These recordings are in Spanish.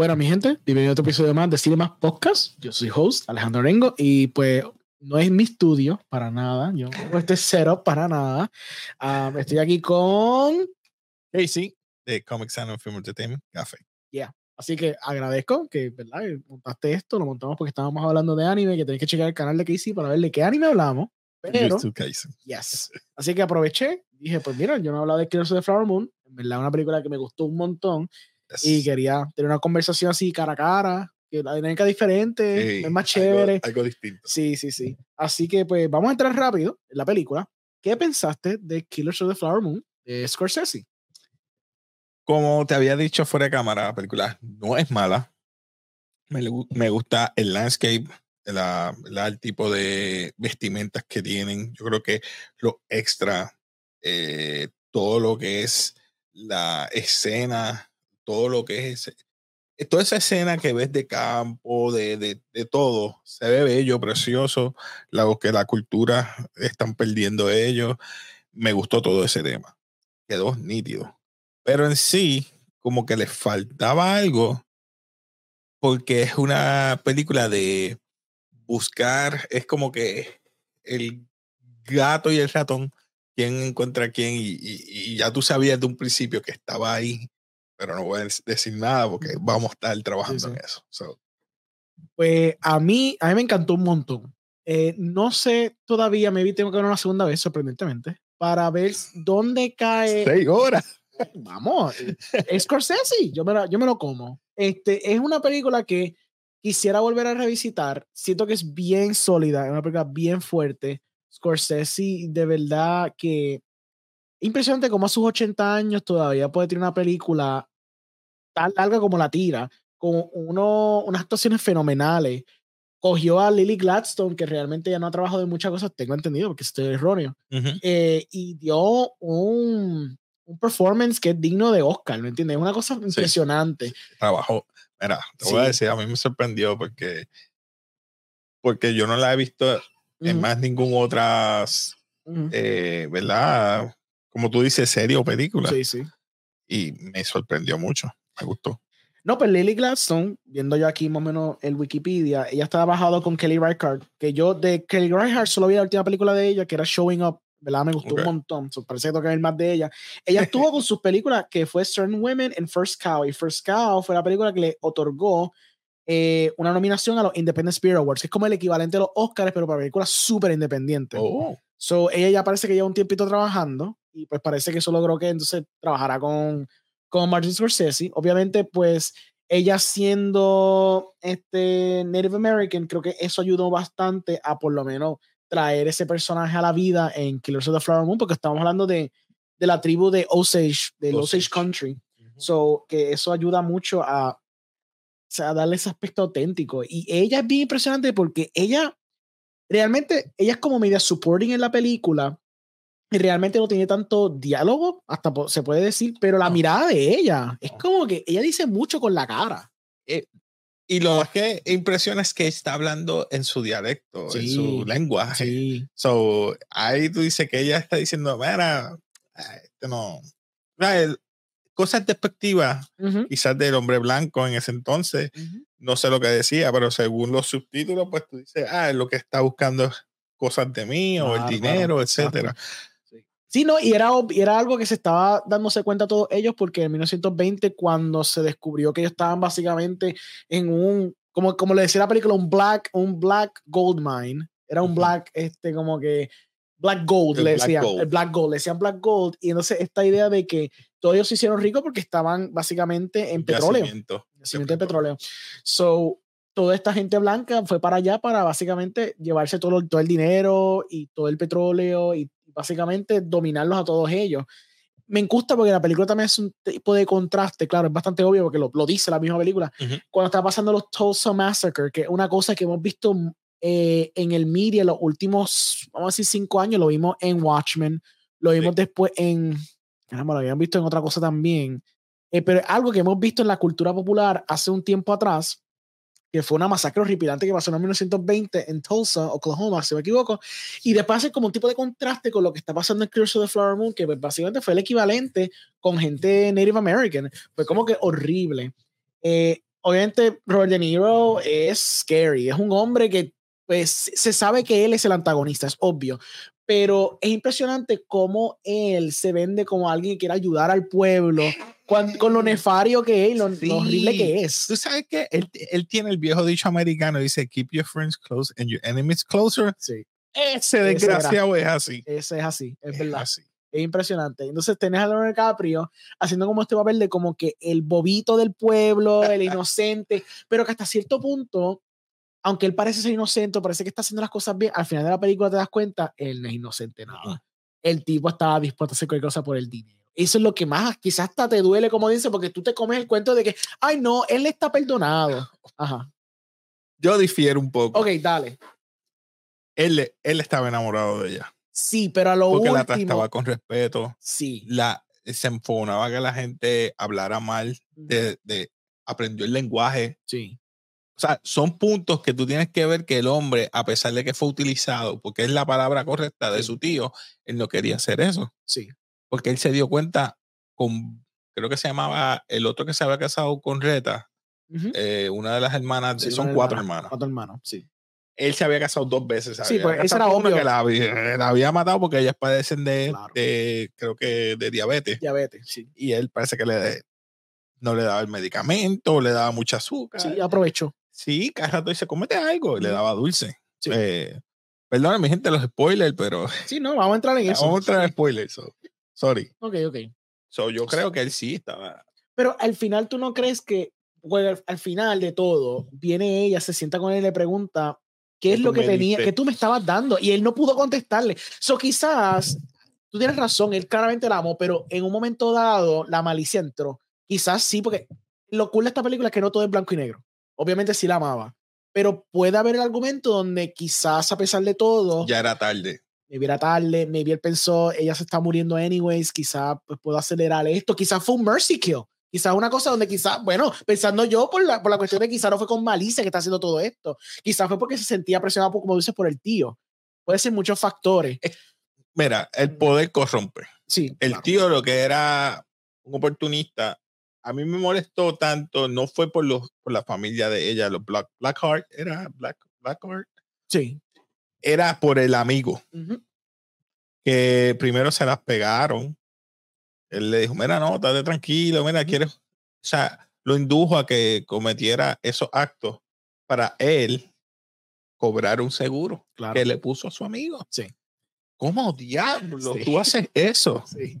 Bueno, mi gente, bienvenido a otro episodio más de Cinema Podcast. Yo soy host Alejandro Rengo y pues no es mi estudio para nada. Yo no este cero para nada. Um, estoy aquí con Casey de Comics and Film Entertainment Café. Yeah. Así que agradezco que, ¿verdad? Montaste esto, lo montamos porque estábamos hablando de anime, que tenéis que checar el canal de Casey para ver de qué anime hablamos. Pero, yes. Así que aproveché, dije, pues mira, yo no he hablado de Killers of the Flower Moon, en verdad una película que me gustó un montón y quería tener una conversación así cara a cara, que la dinámica diferente, es más chévere. Algo, distinto. Sí, sí, sí. Así que pues vamos a entrar rápido en la película. ¿Qué pensaste de Killers of the Flower Moon de Scorsese? Como te había dicho fuera de cámara, la película no es mala. Me, me gusta el landscape, la, el tipo de vestimentas que tienen. Yo creo que lo extra, eh, todo lo que es la escena todo lo que es eh, toda esa escena que ves de campo, de, de, todo, se ve bello, precioso, lo que la cultura están perdiendo ellos. Me gustó todo ese tema. Quedó nítido. Pero en sí, como que le faltaba algo, porque es una película de buscar, es como que el gato y el ratón, quién encuentra a quién, y ya tú sabías de un principio que estaba ahí pero no voy a decir nada porque vamos a estar trabajando en eso. Pues a mí, a mí me encantó un montón. Eh, no sé todavía, me vi tengo que ver una segunda vez, sorprendentemente, para ver dónde cae. Seis horas. Vamos, es Scorsese, yo me, lo, yo me lo como. Este, es una película que quisiera volver a revisitar. Siento que es bien sólida, es una película bien fuerte. Scorsese, de verdad que impresionante como a sus 80 años todavía puede tener una película tan larga como la tira, con uno, unas actuaciones fenomenales. Cogió a Lily Gladstone, que realmente ya no ha trabajado en muchas cosas, tengo entendido, porque estoy erróneo, eh, y dio un, un, performance que es digno de Oscar, ¿me entiendes? Es una cosa impresionante. Trabajó. Mira, te voy a decir, a mí me sorprendió porque, porque yo no la he visto en más ningún otras, eh, ¿verdad? Como tú dices, serie o película. Sí, sí. Y me sorprendió mucho me gustó. No, pues Lily Gladstone, viendo yo aquí más o menos el Wikipedia, ella estaba bajado con Kelly Reichardt, que yo de Kelly Reichardt solo vi la última película de ella, que era Showing Up, ¿verdad? Me gustó un montón, so, parece que toca ver más de ella. Ella estuvo con sus películas, que fue Certain Women and First Cow, y First Cow fue la película que le otorgó eh, una nominación a los Independent Spirit Awards, que es como el equivalente a los Oscars, pero para películas súper independientes. Oh. So, ella ya parece que lleva un tiempito trabajando, y pues parece que eso logró que entonces trabajará con con Martin Scorsese. Obviamente, pues ella siendo este Native American, creo que eso ayudó bastante a por lo menos traer ese personaje a la vida en Killers of the Flower Moon, porque estamos hablando de, de la tribu de Osage, de Osage, Country. So, que eso ayuda mucho a, a darle ese aspecto auténtico. Y ella es bien impresionante porque ella, realmente, ella es como media supporting en la película, realmente no tiene tanto diálogo, hasta se puede decir, pero la mirada de ella es como que ella dice mucho con la cara. Eh, y lo que impresiona es que está hablando en su dialecto, en su lenguaje. Sí. So, ahí tú dices que ella está diciendo, mira, este no. Cosas despectivas, quizás del hombre blanco en ese entonces, no sé lo que decía, pero según los subtítulos, pues tú dices, ah, lo que está buscando cosas de mí o el dinero, etcétera. Sí, no, y era, era algo que se estaba dándose cuenta todos ellos porque en 1920 cuando se descubrió que ellos estaban básicamente en un, como, como le decía la película, un black, un black gold mine, era un black, este, como que black gold, le decían, el black gold, le decían black gold, y entonces esta idea de que todos ellos se hicieron ricos porque estaban básicamente en petróleo. Yacimiento de petróleo. So, toda esta gente blanca fue para allá para básicamente llevarse todo, todo el dinero y todo el petróleo y básicamente dominarlos a todos ellos. Me gusta porque la película también es un tipo de contraste, claro, es bastante obvio porque lo, lo dice la misma película. Cuando está pasando los Tulsa Massacre, que es una cosa que hemos visto eh, en el media los últimos, vamos a decir, cinco años, lo vimos en Watchmen, lo vimos después en, caramba, lo habían visto en otra cosa también, eh, pero algo que hemos visto en la cultura popular hace un tiempo atrás, que fue una masacre horripilante que pasó en 1920 en Tulsa, Oklahoma, si me equivoco, y después hace como un tipo de contraste con lo que está pasando en Curse of the Flower Moon, que pues, básicamente fue el equivalente con gente Native American, fue como que horrible. Eh, obviamente Robert De Niro es scary, es un hombre que pues se sabe que él es el antagonista, es obvio, pero es impresionante cómo él se vende como alguien que quiere ayudar al pueblo con, lo nefario que es, lo, lo horrible que es. Tú sabes que él, él, tiene el viejo dicho americano, dice, keep your friends close and your enemies closer. Sí. Ese desgraciado es así. Ese es así, es, verdad. Así. Es impresionante. Entonces tenés a Leonardo DiCaprio haciendo como este papel de como que el bobito del pueblo, el inocente, pero que hasta cierto punto, aunque él parece ser inocente, parece que está haciendo las cosas bien, al final de la película te das cuenta, él no es inocente nada. El tipo estaba dispuesto a hacer cualquier cosa por el dinero. Eso es lo que más quizás hasta te duele, como dice, porque tú te comes el cuento de que, ay, no, él está perdonado. Ajá. Yo difiero un poco. Ok, dale. Él, él estaba enamorado de ella. Sí, pero a lo Porque la trataba con respeto. Sí. La, se enfonaba que la gente hablara mal de, de aprendió el lenguaje. Sí. O sea, son puntos que tú tienes que ver que el hombre, a pesar de que fue utilizado, porque es la palabra correcta de su tío, él no quería hacer eso. Sí. Porque él se dio cuenta con, creo que se llamaba el otro que se había casado con Reta, eh, una de las hermanas, son cuatro hermanas. Cuatro hermanos, sí él se había casado dos veces. Sí, pues esa era obvio. Que la había, matado porque ellas padecen de, de, creo que, de diabetes. Diabetes, sí. Y él parece que le, no le daba el medicamento, le daba mucha azúcar. Sí, aprovechó. Sí, cada rato dice, cómete algo, y le daba dulce. Sí. Eh, perdón, mi gente, los spoilers, pero... Sí, no, vamos a entrar en eso. Vamos a entrar en spoilers, sorry. Ok, ok. So, yo creo que él sí estaba... Pero al final, ¿tú no crees que al final de todo, viene ella, se sienta con él y le pregunta, ¿Qué es lo que tenía, que tú me estabas dando? Y él no pudo contestarle. So quizás, tú tienes razón, él claramente la amó, pero en un momento dado la malicia entró. Quizás sí, porque lo cool de esta película es que no todo es blanco y negro. Obviamente sí la amaba, pero puede haber el argumento donde quizás a pesar de todo... Ya era tarde. Me viera tarde, maybe él pensó, ella se está muriendo anyways, quizás pues, puedo acelerar esto, quizás fue un mercy kill. Quizás una cosa donde quizás, bueno, pensando yo por la, por la cuestión de quizás no fue con malicia que está haciendo todo esto. Quizás fue porque se sentía presionado, como dices, por el tío. Puede ser muchos factores. Mira, el poder corrompe. Sí. El tío lo que era un oportunista, a mí me molestó tanto, no fue por, los, por la familia de ella, los Black, Blackheart, era Black, Blackheart. Sí. Era por el amigo. Que primero se las pegaron él le dijo, mira, no, estate tranquilo, mira, quieres, o sea, lo indujo a que cometiera esos actos para él cobrar un seguro que le puso a su amigo. Sí. ¿Cómo diablo tú haces eso? Sí.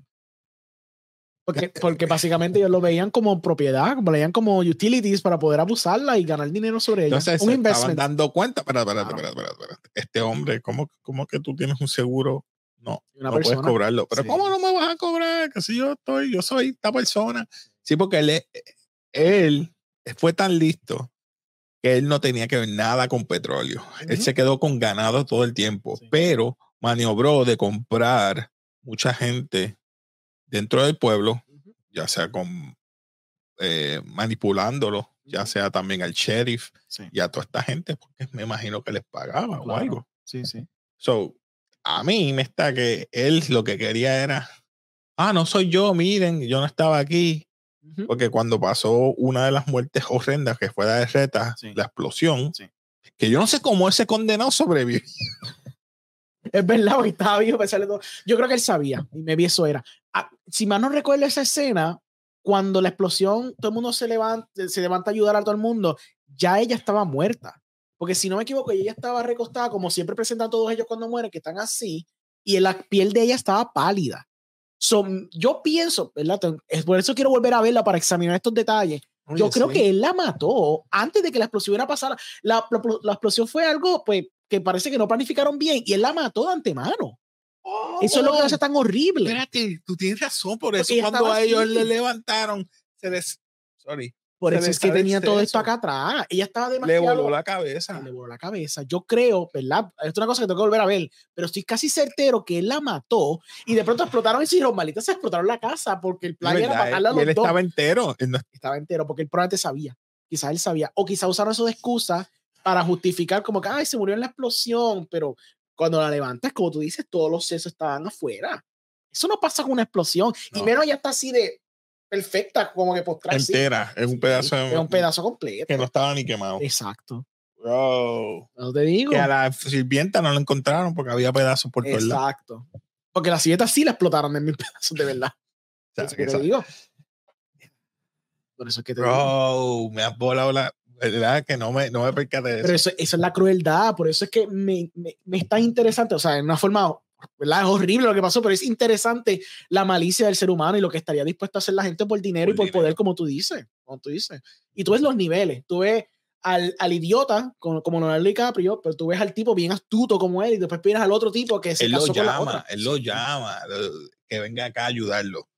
Porque, porque básicamente ellos lo veían como propiedad, como lo veían como utilities para poder abusarla y ganar dinero sobre ella. Entonces, un se estaban dando cuenta, espera, espera, espera, este hombre, ¿cómo, ¿cómo que tú tienes un seguro no, no puedes cobrarlo. Pero ¿cómo no me vas a cobrar? Que si yo estoy, yo soy esta persona. Sí, porque él, él fue tan listo que él no tenía que ver nada con petróleo. Él se quedó con ganado todo el tiempo, pero maniobró de comprar mucha gente dentro del pueblo, ya sea con eh, manipulándolo, ya sea también al sheriff y a toda esta gente, porque me imagino que les pagaba o algo. Sí, sí. So, a mí me está que él lo que quería era, ah, no soy yo, miren, yo no estaba aquí. Porque cuando pasó una de las muertes horrendas que fue la de Reta, la explosión, que yo no sé cómo ese condenado sobrevivió. Es verdad, porque estaba vivo, todo. Yo creo que él sabía, y me vi eso era. Si mal no recuerdo esa escena, cuando la explosión, todo el mundo se levanta, se levanta a ayudar a todo el mundo, ya ella estaba muerta. Porque si no me equivoco, ella estaba recostada, como siempre presentan todos ellos cuando mueren, que están así, y la piel de ella estaba pálida. son yo pienso, ¿verdad? Es por eso quiero volver a verla para examinar estos detalles. yo creo que él la mató antes de que la explosión era pasada. La, la, explosión fue algo pues, que parece que no planificaron bien y él la mató de antemano. Eso es lo que hace tan horrible. Espérate, tú tienes razón, por eso cuando a ellos le levantaron, se des... Sorry, por eso es que tenía todo esto acá atrás. Ella estaba demasiado. Le voló la cabeza. Le voló la cabeza. Yo creo, ¿verdad? Esto es una cosa que tengo que volver a ver, pero estoy casi certero que él la mató y de pronto explotaron y los malitas se explotaron la casa porque el plan era matarla a los él estaba entero. Estaba entero porque él probablemente sabía. Quizás él sabía. O quizás usaron eso de excusa para justificar como que, ay, se murió en la explosión, pero cuando la levantas, como tú dices, todos los sesos estaban afuera. Eso no pasa con una explosión. Y menos ya está así de, perfecta, como que postrada. sí. Entera, es un pedazo Es un pedazo completo. que no estaba ni quemado. Exacto. Bro. No te digo. Que a la sirvienta no lo encontraron porque había pedazos por todos lados. Exacto. Porque las silletas sí la explotaron en mil pedazos, de verdad. O sea, Por eso que te digo. Por eso es que te digo. Bro, me has volado la. ¿Verdad? Que no me, no me percaté de eso. Pero eso, eso es la crueldad, por eso es que me, me, me es tan interesante, o sea, en una forma, ¿verdad? Es horrible lo que pasó, pero es interesante la malicia del ser humano y lo que estaría dispuesto a hacer la gente por dinero Por y por dinero. poder, como tú dices, como tú dices. Y tú ves los niveles, tú ves al, al idiota, como, como Leonardo DiCaprio, pero tú ves al tipo bien astuto como él y después vienes al otro tipo que se él lo casó con la llama, otra. él lo llama, que venga acá a ayudarlo.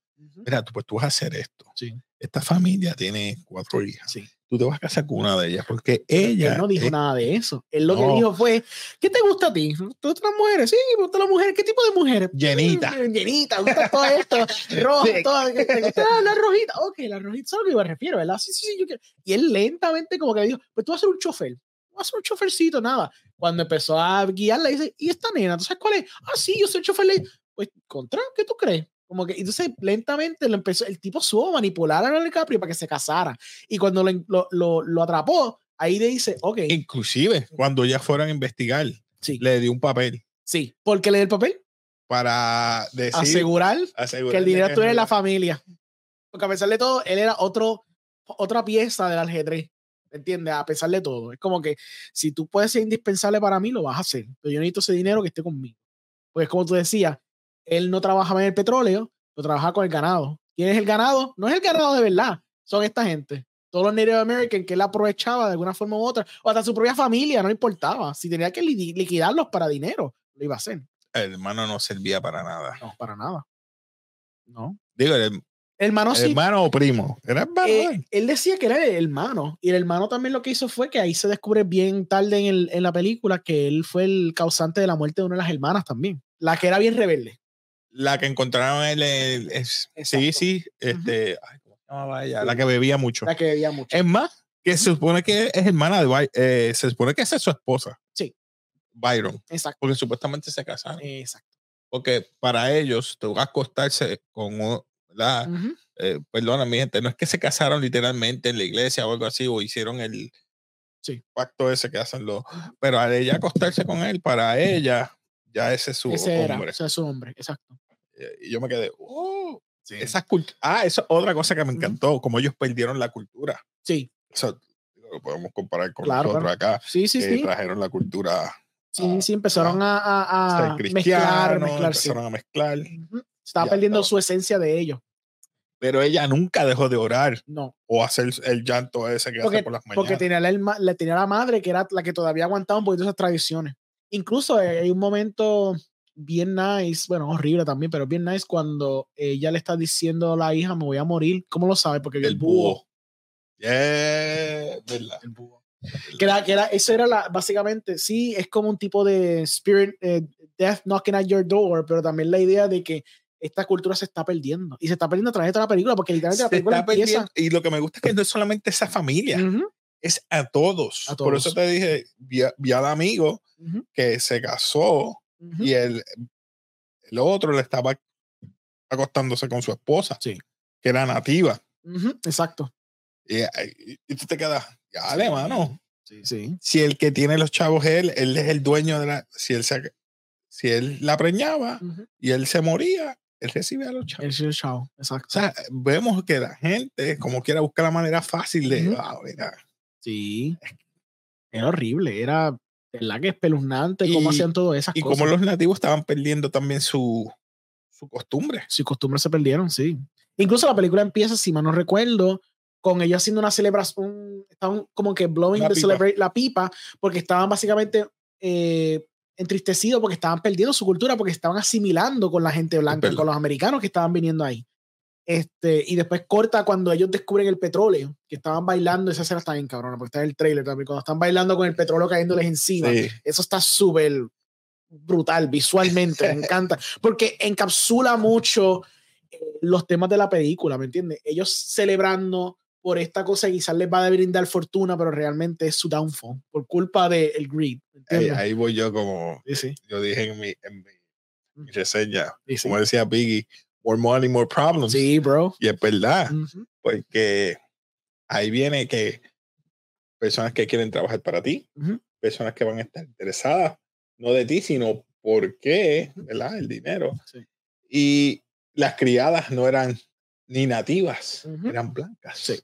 Mira, tú, pues tú vas a hacer esto. Sí, Esta familia tiene cuatro hijas. sí. Tú te vas a casar con una de ellas porque Él ella. no dijo es- nada de eso. Él lo que No. dijo fue, ¿qué te gusta a ti? ¿Te gustan las mujeres? Sí, me gustan las mujeres. ¿Qué tipo de mujeres? Llenita. Mm, Llenita, gusta todo esto. Rojo, Sí. todo. ¿Te gusta la rojita? Ok, la rojita, eso es a lo que me refiero, ¿verdad? Sí, sí, sí. Yo quiero. Y él lentamente como que dijo, pues tú vas a ser un chofer. Vas a ser un chofercito, nada. Cuando empezó a guiarla, dice, ¿y esta nena? ¿Tú sabes cuál es? Ah, sí, yo soy chofer. Pues, contra, ¿qué tú crees? Como que, entonces, lentamente lo empezó, el tipo supo manipular a Leonardo DiCaprio para que se casara. Y cuando lo, lo, lo, lo atrapó, ahí le dice, ok, Inclusive, cuando ya fueron a investigar, sí, le dio un papel sí. porque le dio el papel, para decir. asegurar asegurar que el dinero estuviera en la familia. Porque a pesar de todo, él era otro, otra pieza del ajedrez. ¿Me entiendes? A pesar de todo. Es como que si tú puedes ser indispensable para mí, lo vas a hacer. Pero yo necesito ese dinero que esté conmigo. Pues como tú decías, él no trabajaba en el petróleo, lo trabajaba con el ganado. ¿Quién es el ganado? No es el ganado de verdad, son esta gente. Todos los Native American que él aprovechaba de alguna forma u otra, o hasta su propia familia, no importaba. Si tenía que li- liquidarlos para dinero, lo iba a hacer. El hermano no servía para nada. No, para nada. No. Digo, el, Hermano, el sí. hermano o primo. Era hermano. Eh, eh. él decía que era el hermano y el hermano también lo que hizo fue que ahí se descubre bien tarde en, el- en la película que él fue el causante de la muerte de una de las hermanas también, la que era bien rebelde. La que encontraron él es, es- sí, sí, este, ay, ¿cómo se llamaba ella? La que bebía mucho. La que bebía mucho. Es más, que se supone que es hermana de eh, se supone que esa es su esposa. Sí. Byron, Exacto. porque supuestamente se casaron. Exacto. Porque para ellos, te a acostarse con. Ujú. Eh, perdona, mi gente, no es que se casaron literalmente en la iglesia o algo así, o hicieron el Sí. pacto ese que hacen los. Pero al ella acostarse con él, para ella, ya ese es su Ese era, hombre. ese es su hombre, exacto. Eh, Y yo me quedé, oh, esas cult- Ah, eso es otra cosa que me encantó, como ellos perdieron la cultura. Sí, Eso lo podemos comparar con Claro, nosotros acá, sí, sí, que sí. trajeron la cultura Sí, sí, empezaron a, a- a mezclar, sí. empezaron a mezclar. Estaba perdiendo estaba. su esencia de ellos. Pero ella nunca dejó de orar No, o hacer el llanto ese que porque, hace por las mañanas. porque tenía la, le tenía la madre que era la que todavía aguantaba un poquito esas tradiciones. Incluso eh, hay un momento bien nice, bueno, horrible también, pero bien nice cuando ella le está diciendo a la hija, me voy a morir. ¿Cómo lo sabe? Porque el, el búho. búho. Yeah, verdad. El búho. Que era, que era, eso era la, básicamente, sí, es como un tipo de spirit, eh, death knocking at your door, pero también la idea de que esta cultura se está perdiendo. Y se está perdiendo a través de toda la película, porque literalmente la Se película está empieza... perdiendo. Y lo que me gusta es que no es solamente esa familia, Ujú, es a todos. A Por eso te dije, vi, a- vi al amigo que se casó y el, el otro le estaba acostándose con su esposa, Sí. que era nativa. Ujú, Exacto. Y, y- tú te quedas, dale, mano. Sí, sí. Si el que tiene los chavos es él, él es el dueño de la. Si él, se, si él la preñaba y él se moría, él recibía a los chavos. El show, show, exacto. O sea, vemos que la gente, como quiera, busca la manera fácil de. "Ah, mira". Sí. Era horrible. Era, verdad que espeluznante cómo Y- hacían todas esas Y cosas. como los nativos estaban perdiendo también su, su costumbre. Sus costumbres se perdieron, sí. Incluso la película empieza, si mal no recuerdo, con ellos haciendo una celebración, estaban como que blowing La the celebrate la pipa, porque estaban básicamente eh, entristecidos porque estaban perdiendo su cultura, porque estaban asimilando con la gente blanca, con los americanos que estaban viniendo ahí. Este, y después corta cuando ellos descubren el petróleo, que estaban bailando, esa escena está bien cabrona, porque está en el trailer también, cuando están bailando con el petróleo cayéndoles encima. Sí. Eso está súper brutal visualmente, me encanta, porque encapsula mucho eh, los temas de la película, ¿me entiendes? Ellos celebrando por esta cosa quizás les va a brindar fortuna, pero realmente es su downfall, por culpa del el greed, ¿me Ahí, voy yo como Sí, sí, yo dije en mi, en mi, mi reseña. Como decía Piggy, more money, more problems. Sí, bro. Y es verdad, Ujú. porque ahí viene que personas que quieren trabajar para ti, Ujú. personas que van a estar interesadas, no de ti, sino por qué, ¿verdad? El dinero. Sí. Y las criadas no eran ni nativas, Ujú. eran blancas. Sí.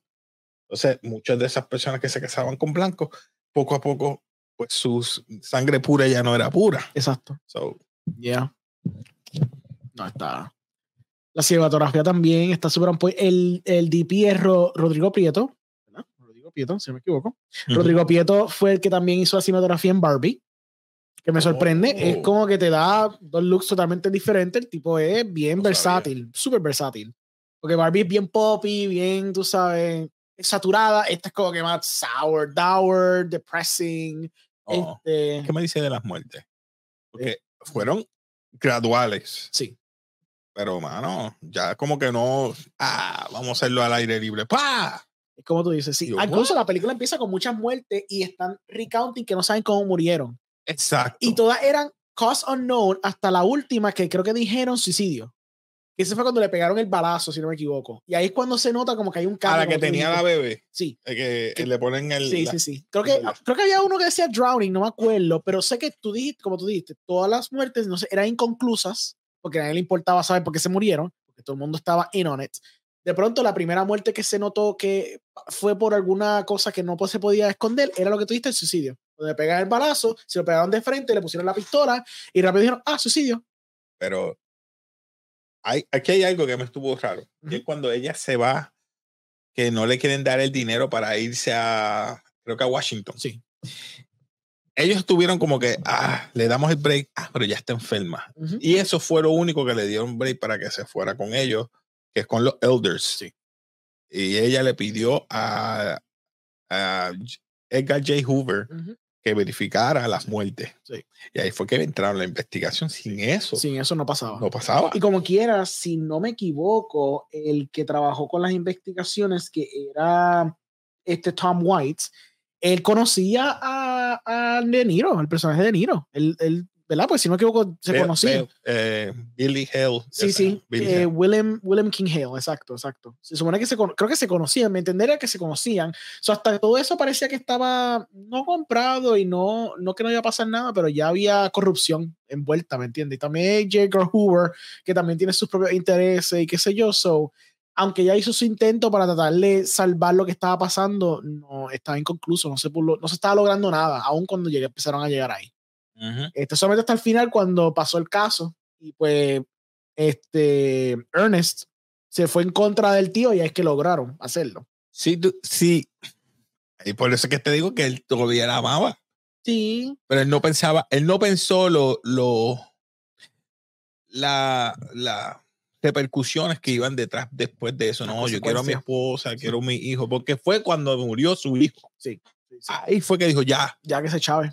Entonces, muchas de esas personas que se casaban con blancos, poco a poco, pues su sangre pura ya no era pura. Exacto. So, Yeah. No está. La cinematografía también está súper point. El, el DP es Ro- Rodrigo Prieto. ¿verdad? Rodrigo Prieto, si no me equivoco. Rodrigo Prieto fue el que también hizo la cinematografía en Barbie. Que me sorprende. Es Oh. como que te da dos looks totalmente diferentes. El tipo es bien No versátil, súper versátil. Porque Barbie es bien poppy, bien, tú sabes, saturada. Esta es como que más sour, dour, depressing. Oh, Este, ¿Qué me dice de las muertes? Porque fueron graduales, sí. Pero mano, ya como que no, ah, vamos a hacerlo al aire libre. ¡Pah! Es como tú dices, sí. Yo, Incluso la película empieza con muchas muertes y están recounting que no saben cómo murieron. Exacto. Y todas eran cause unknown hasta la última que creo que dijeron suicidio. Ese fue cuando le pegaron el balazo, si no me equivoco. Y ahí es cuando se nota como que hay un a cambio. la que tenía la bebé, Sí, eh, que, Que- le ponen el. sí, la- sí, sí. Creo que, creo que había uno que decía drowning, no me acuerdo, pero sé que tú dijiste, como tú dijiste, todas las muertes no sé, eran inconclusas, porque a nadie le importaba saber por qué se murieron, porque todo el mundo estaba in on it. De pronto, la primera muerte que se notó que fue por alguna cosa que no pues, se podía esconder era lo que tú dijiste, el suicidio. Donde le pegaron el balazo, se lo pegaron de frente, le pusieron la pistola y rápido dijeron, ah, suicidio. Pero hay, aquí hay algo que me estuvo raro. Y es cuando ella se va, que no le quieren dar el dinero para irse a, creo que a Washington. Sí. Ellos estuvieron como que, ah, le damos el break, ah, pero ya está enferma. Ujú. Y eso fue lo único que le dieron break para que se fuera con ellos, que es con los elders. Sí. Y ella le pidió a, a Edgar J. Hoover Ujú. que verificara las muertes. Sí. Y ahí fue que entraron la investigación. Sin eso, Sin eso no pasaba. no pasaba. Y como quiera, si no me equivoco, el que trabajó con las investigaciones, que era este Tom White, él conocía a, a De Niro, el personaje de Niro. Él, él, ¿verdad? Pues si no me equivoco, se Ve- conocía. ve- eh, Billy Hale. Sí, ese, sí. Eh, Hale. Willem, Willem King Hale, exacto, exacto. Se supone que se creo que se conocían, me entendería que se conocían. So, hasta todo eso parecía que estaba no comprado y no, no que no iba a pasar nada, pero ya había corrupción envuelta, ¿me entiendes? Y también J. Edgar Hoover, que también tiene sus propios intereses y qué sé yo. So, aunque ya hizo su intento para tratar de salvar lo que estaba pasando, no estaba inconcluso, no se, pudo- no se estaba logrando nada, aun cuando llegué, empezaron a llegar ahí. Este, solamente hasta el final cuando pasó el caso y pues este Ernest se fue en contra del tío y es que lograron hacerlo. Sí, tú- sí. Y por eso es que te digo que él todavía la amaba. Sí, Pero él no pensaba, él no pensó lo, lo la, la repercusiones que iban detrás después de eso. No, yo quiero a mi esposa, quiero a mi hijo, porque fue cuando murió su hijo. sí, sí, sí. Ahí fue que dijo, ya, ya que se chave.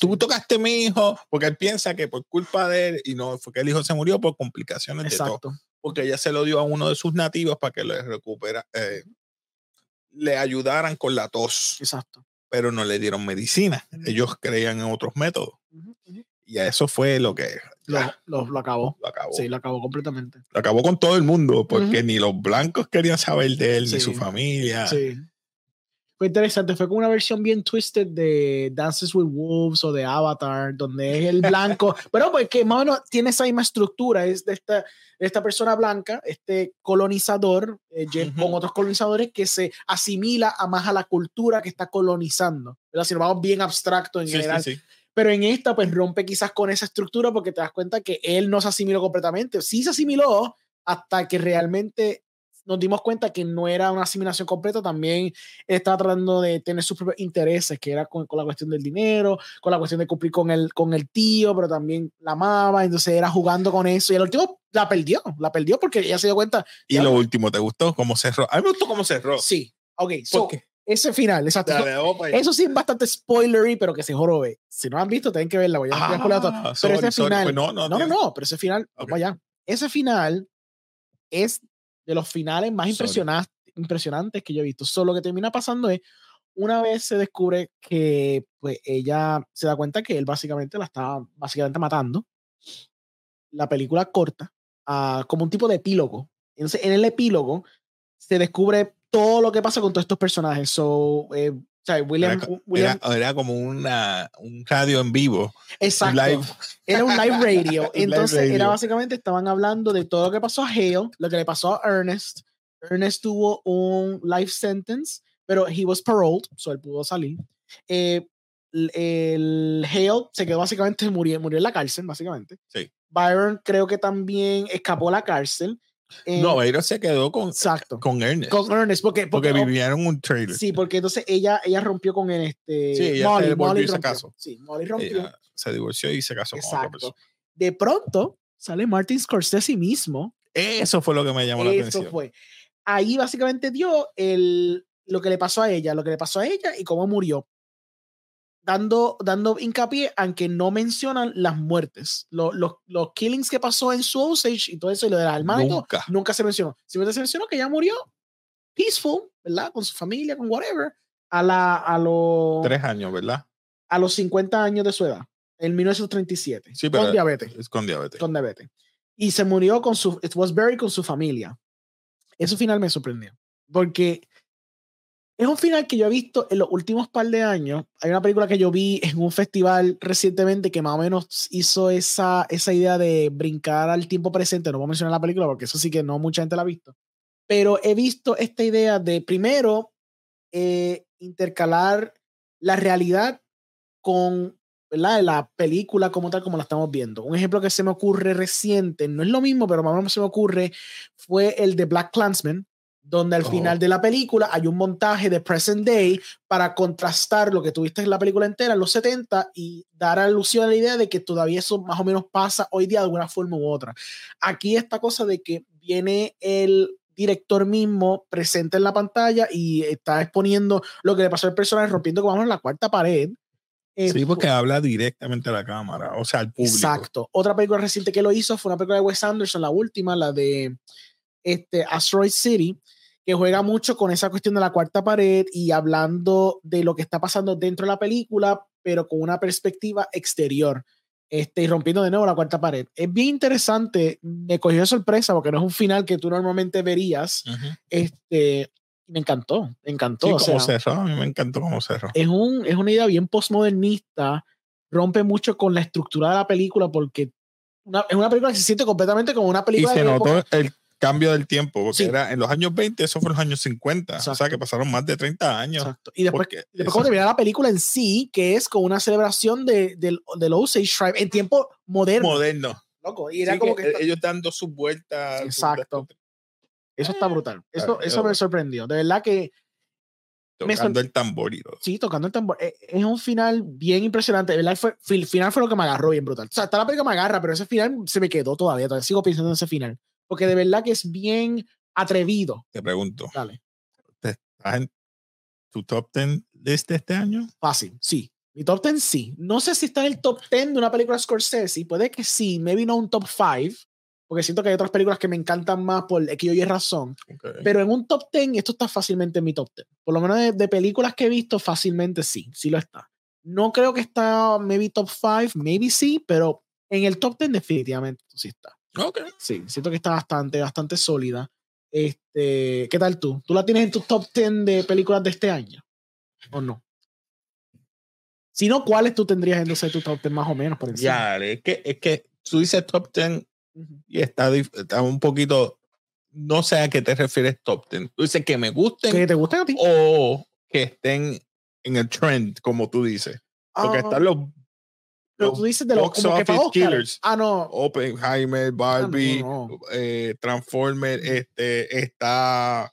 tú Sí. tocaste a mi hijo, porque él piensa que por culpa de él, y no, fue que el hijo se murió por complicaciones de todo. Exacto. Porque ella se lo dio a uno de sus nativos para que le recupera, eh, le ayudaran con la tos, Exacto. pero no le dieron medicina. Ellos creían en otros métodos. Ujú. Y a eso fue lo que Lo, ya, lo- lo acabó. lo acabó. Sí, lo acabó completamente. Lo acabó con todo el mundo, porque Ujú. ni los blancos querían saber de él, ni Sí. su familia. Sí. Fue interesante, fue como una versión bien twisted de Dances with Wolves o de Avatar, donde es el blanco, pero pues que más o menos tiene esa misma estructura, es de esta, de esta persona blanca, este colonizador, eh, lle- Ujú. con otros colonizadores que se asimila a más a la cultura que está colonizando. ¿verdad? Si nos vamos bien abstracto en Sí, sí, general, sí. Pero en esta pues rompe quizás con esa estructura porque te das cuenta que él no se asimiló completamente. Sí se asimiló hasta que realmente nos dimos cuenta que no era una asimilación completa, también estaba tratando de tener sus propios intereses, que era con, con la cuestión del dinero, con la cuestión de cumplir con el, con el tío, pero también la amaba, entonces era jugando con eso y el último la perdió, la perdió porque ella se dio cuenta. Y lo último, ¿te gustó cómo cerró? A mí me gustó cómo cerró. Sí, ok, ¿Por so, qué? Ese final, exacto. Eso sí es bastante spoilery, pero que se jorobe. Si no han visto, tienen que verla. Voy a, todo. Ah, Pero sorry, ese final. Pues no, no, No, no, no, pero ese final, Ok. vamos allá. Ese final es de los finales más impresionantes, impresionantes que yo he visto. Solo que termina pasando es, una vez se descubre que pues ella se da cuenta que él básicamente la estaba básicamente matando. La película corta a- como un tipo de epílogo. Entonces, en el epílogo se descubre todo lo que pasa con todos estos personajes. So, eh, o sea, William, Era, William- era- era como una, un radio en vivo. exacto. live. Era un live radio. Un live Entonces, era radio. básicamente, estaban hablando de todo lo que pasó a Hale, lo que le pasó a Ernest. Ernest tuvo un life sentence, pero he was paroled, so él pudo salir. Eh, el, el Hale se quedó básicamente, murió, murió en la cárcel, básicamente. Sí. Byron creo que también escapó a la cárcel. Eh, no, Byron se quedó con, exacto. con Ernest. Con Ernest, porque, porque porque, vivieron en un trailer. Sí, porque entonces ella, ella rompió con el este. Sí, ella Molly, se Molly y se casó. Sí, Molly rompió. Ella se divorció y se casó con otra Exacto. persona. De pronto sale Martin Scorsese mismo. Eso fue lo que me llamó la Eso atención. fue. Ahí básicamente dio el, lo que le pasó a ella, lo que le pasó a ella y cómo murió. Dando, dando hincapié, aunque no mencionan las muertes. Lo- los, los killings que pasó en su Osage y todo eso, y lo de las todo, Nunca. nunca se mencionó. Simplemente se mencionó que ella murió peaceful, ¿verdad? Con su familia, con whatever, a, la, a, los, Tres años, ¿verdad? a los 50 años de su edad, en 1937, Sí, pero con diabetes. es con diabetes. Con diabetes. Y se murió con su, it was buried con su familia. Eso final me sorprendió, porque es un final que yo he visto en los últimos par de años. Hay una película que yo vi en un festival recientemente que más o menos hizo esa, esa idea de brincar al tiempo presente. No voy a mencionar la película porque eso sí que no mucha gente la ha visto. Pero he visto esta idea de primero eh, intercalar la realidad con ¿verdad? la película como tal, como la estamos viendo. Un ejemplo que se me ocurre reciente, no es lo mismo, pero más o menos se me ocurre, fue el de Black Clansman, donde al Oh. final de la película hay un montaje de present day para contrastar lo que tuviste en la película entera en los 70 y dar alusión a la idea de que todavía eso más o menos pasa hoy día de alguna forma u otra. Aquí esta cosa de que viene el director mismo presente en la pantalla y está exponiendo lo que le pasó al personaje rompiendo como la cuarta pared. Eh, Sí, porque habla directamente a la cámara, o sea, al público. Exacto. Otra película reciente que lo hizo fue una película de Wes Anderson, la última, la de este, Asteroid City, que juega mucho con esa cuestión de la cuarta pared y hablando de lo que está pasando dentro de la película, pero con una perspectiva exterior. Este, y rompiendo de nuevo la cuarta pared. Es bien interesante, me cogió de sorpresa porque no es un final que tú normalmente verías. Ujú. Este, y me encantó, me encantó. Sí, o como sea, cerró, a mí me encantó cómo cerró. es, un, es una idea bien postmodernista, rompe mucho con la estructura de la película porque una- es una película que se siente completamente como una Y película se de notó época. el cambio del tiempo, porque Sí. era en los años 20, eso fue en los años 50, o sea Exacto. que pasaron más de 30 años. Exacto. Y después, porque después eso- cuando termina la película en sí, que es con una celebración de, del, del Osage Tribe en tiempo moderno. moderno. loco, y era Sí, como que que esta- ellos dando sus vueltas. sus- Exacto. eso está brutal. Eso, eso me sorprendió. De verdad que Tocando el tambor y todo. sí, tocando el tambor. eh, Es un final bien impresionante. Verdad, fue, el final fue lo que me agarró bien brutal. O sea, hasta la película me agarra, pero ese final se me quedó todavía. Todavía sigo pensando en ese final. Porque de verdad que es bien atrevido. Te pregunto, Dale. ¿estás en tu top 10 list de este año? Fácil, sí. Mi top 10 sí. No sé si está en el top 10 de una película Scorsese. Puede que sí. Maybe no un top 5. Porque siento que hay otras películas que me encantan más por X y Y razón. Ok. Pero en un top 10, esto está fácilmente en mi top 10. Por lo menos de, de películas que he visto, fácilmente sí. Sí lo está. No creo que está maybe top 5, maybe sí, pero en el top 10 definitivamente sí está. Ok. Sí, siento que está bastante, bastante sólida. Este, ¿Qué tal tú? ¿Tú la tienes en tu top 10 de películas de este año? ¿O no? Si no, ¿cuáles tú tendrías en tu top 10 más o menos por? Ya, es que, es que tú dices top 10 Ujú. y está, está un poquito. No sé a qué te refieres top 10. Tú dices que me gusten ¿Que te a ti? o que estén en el trend, como tú dices. Porque Ah, están los pero tú dices de los box como que para killers. Ah, no. Oppenheimer, Barbie, no, no. eh, Transformer, este, está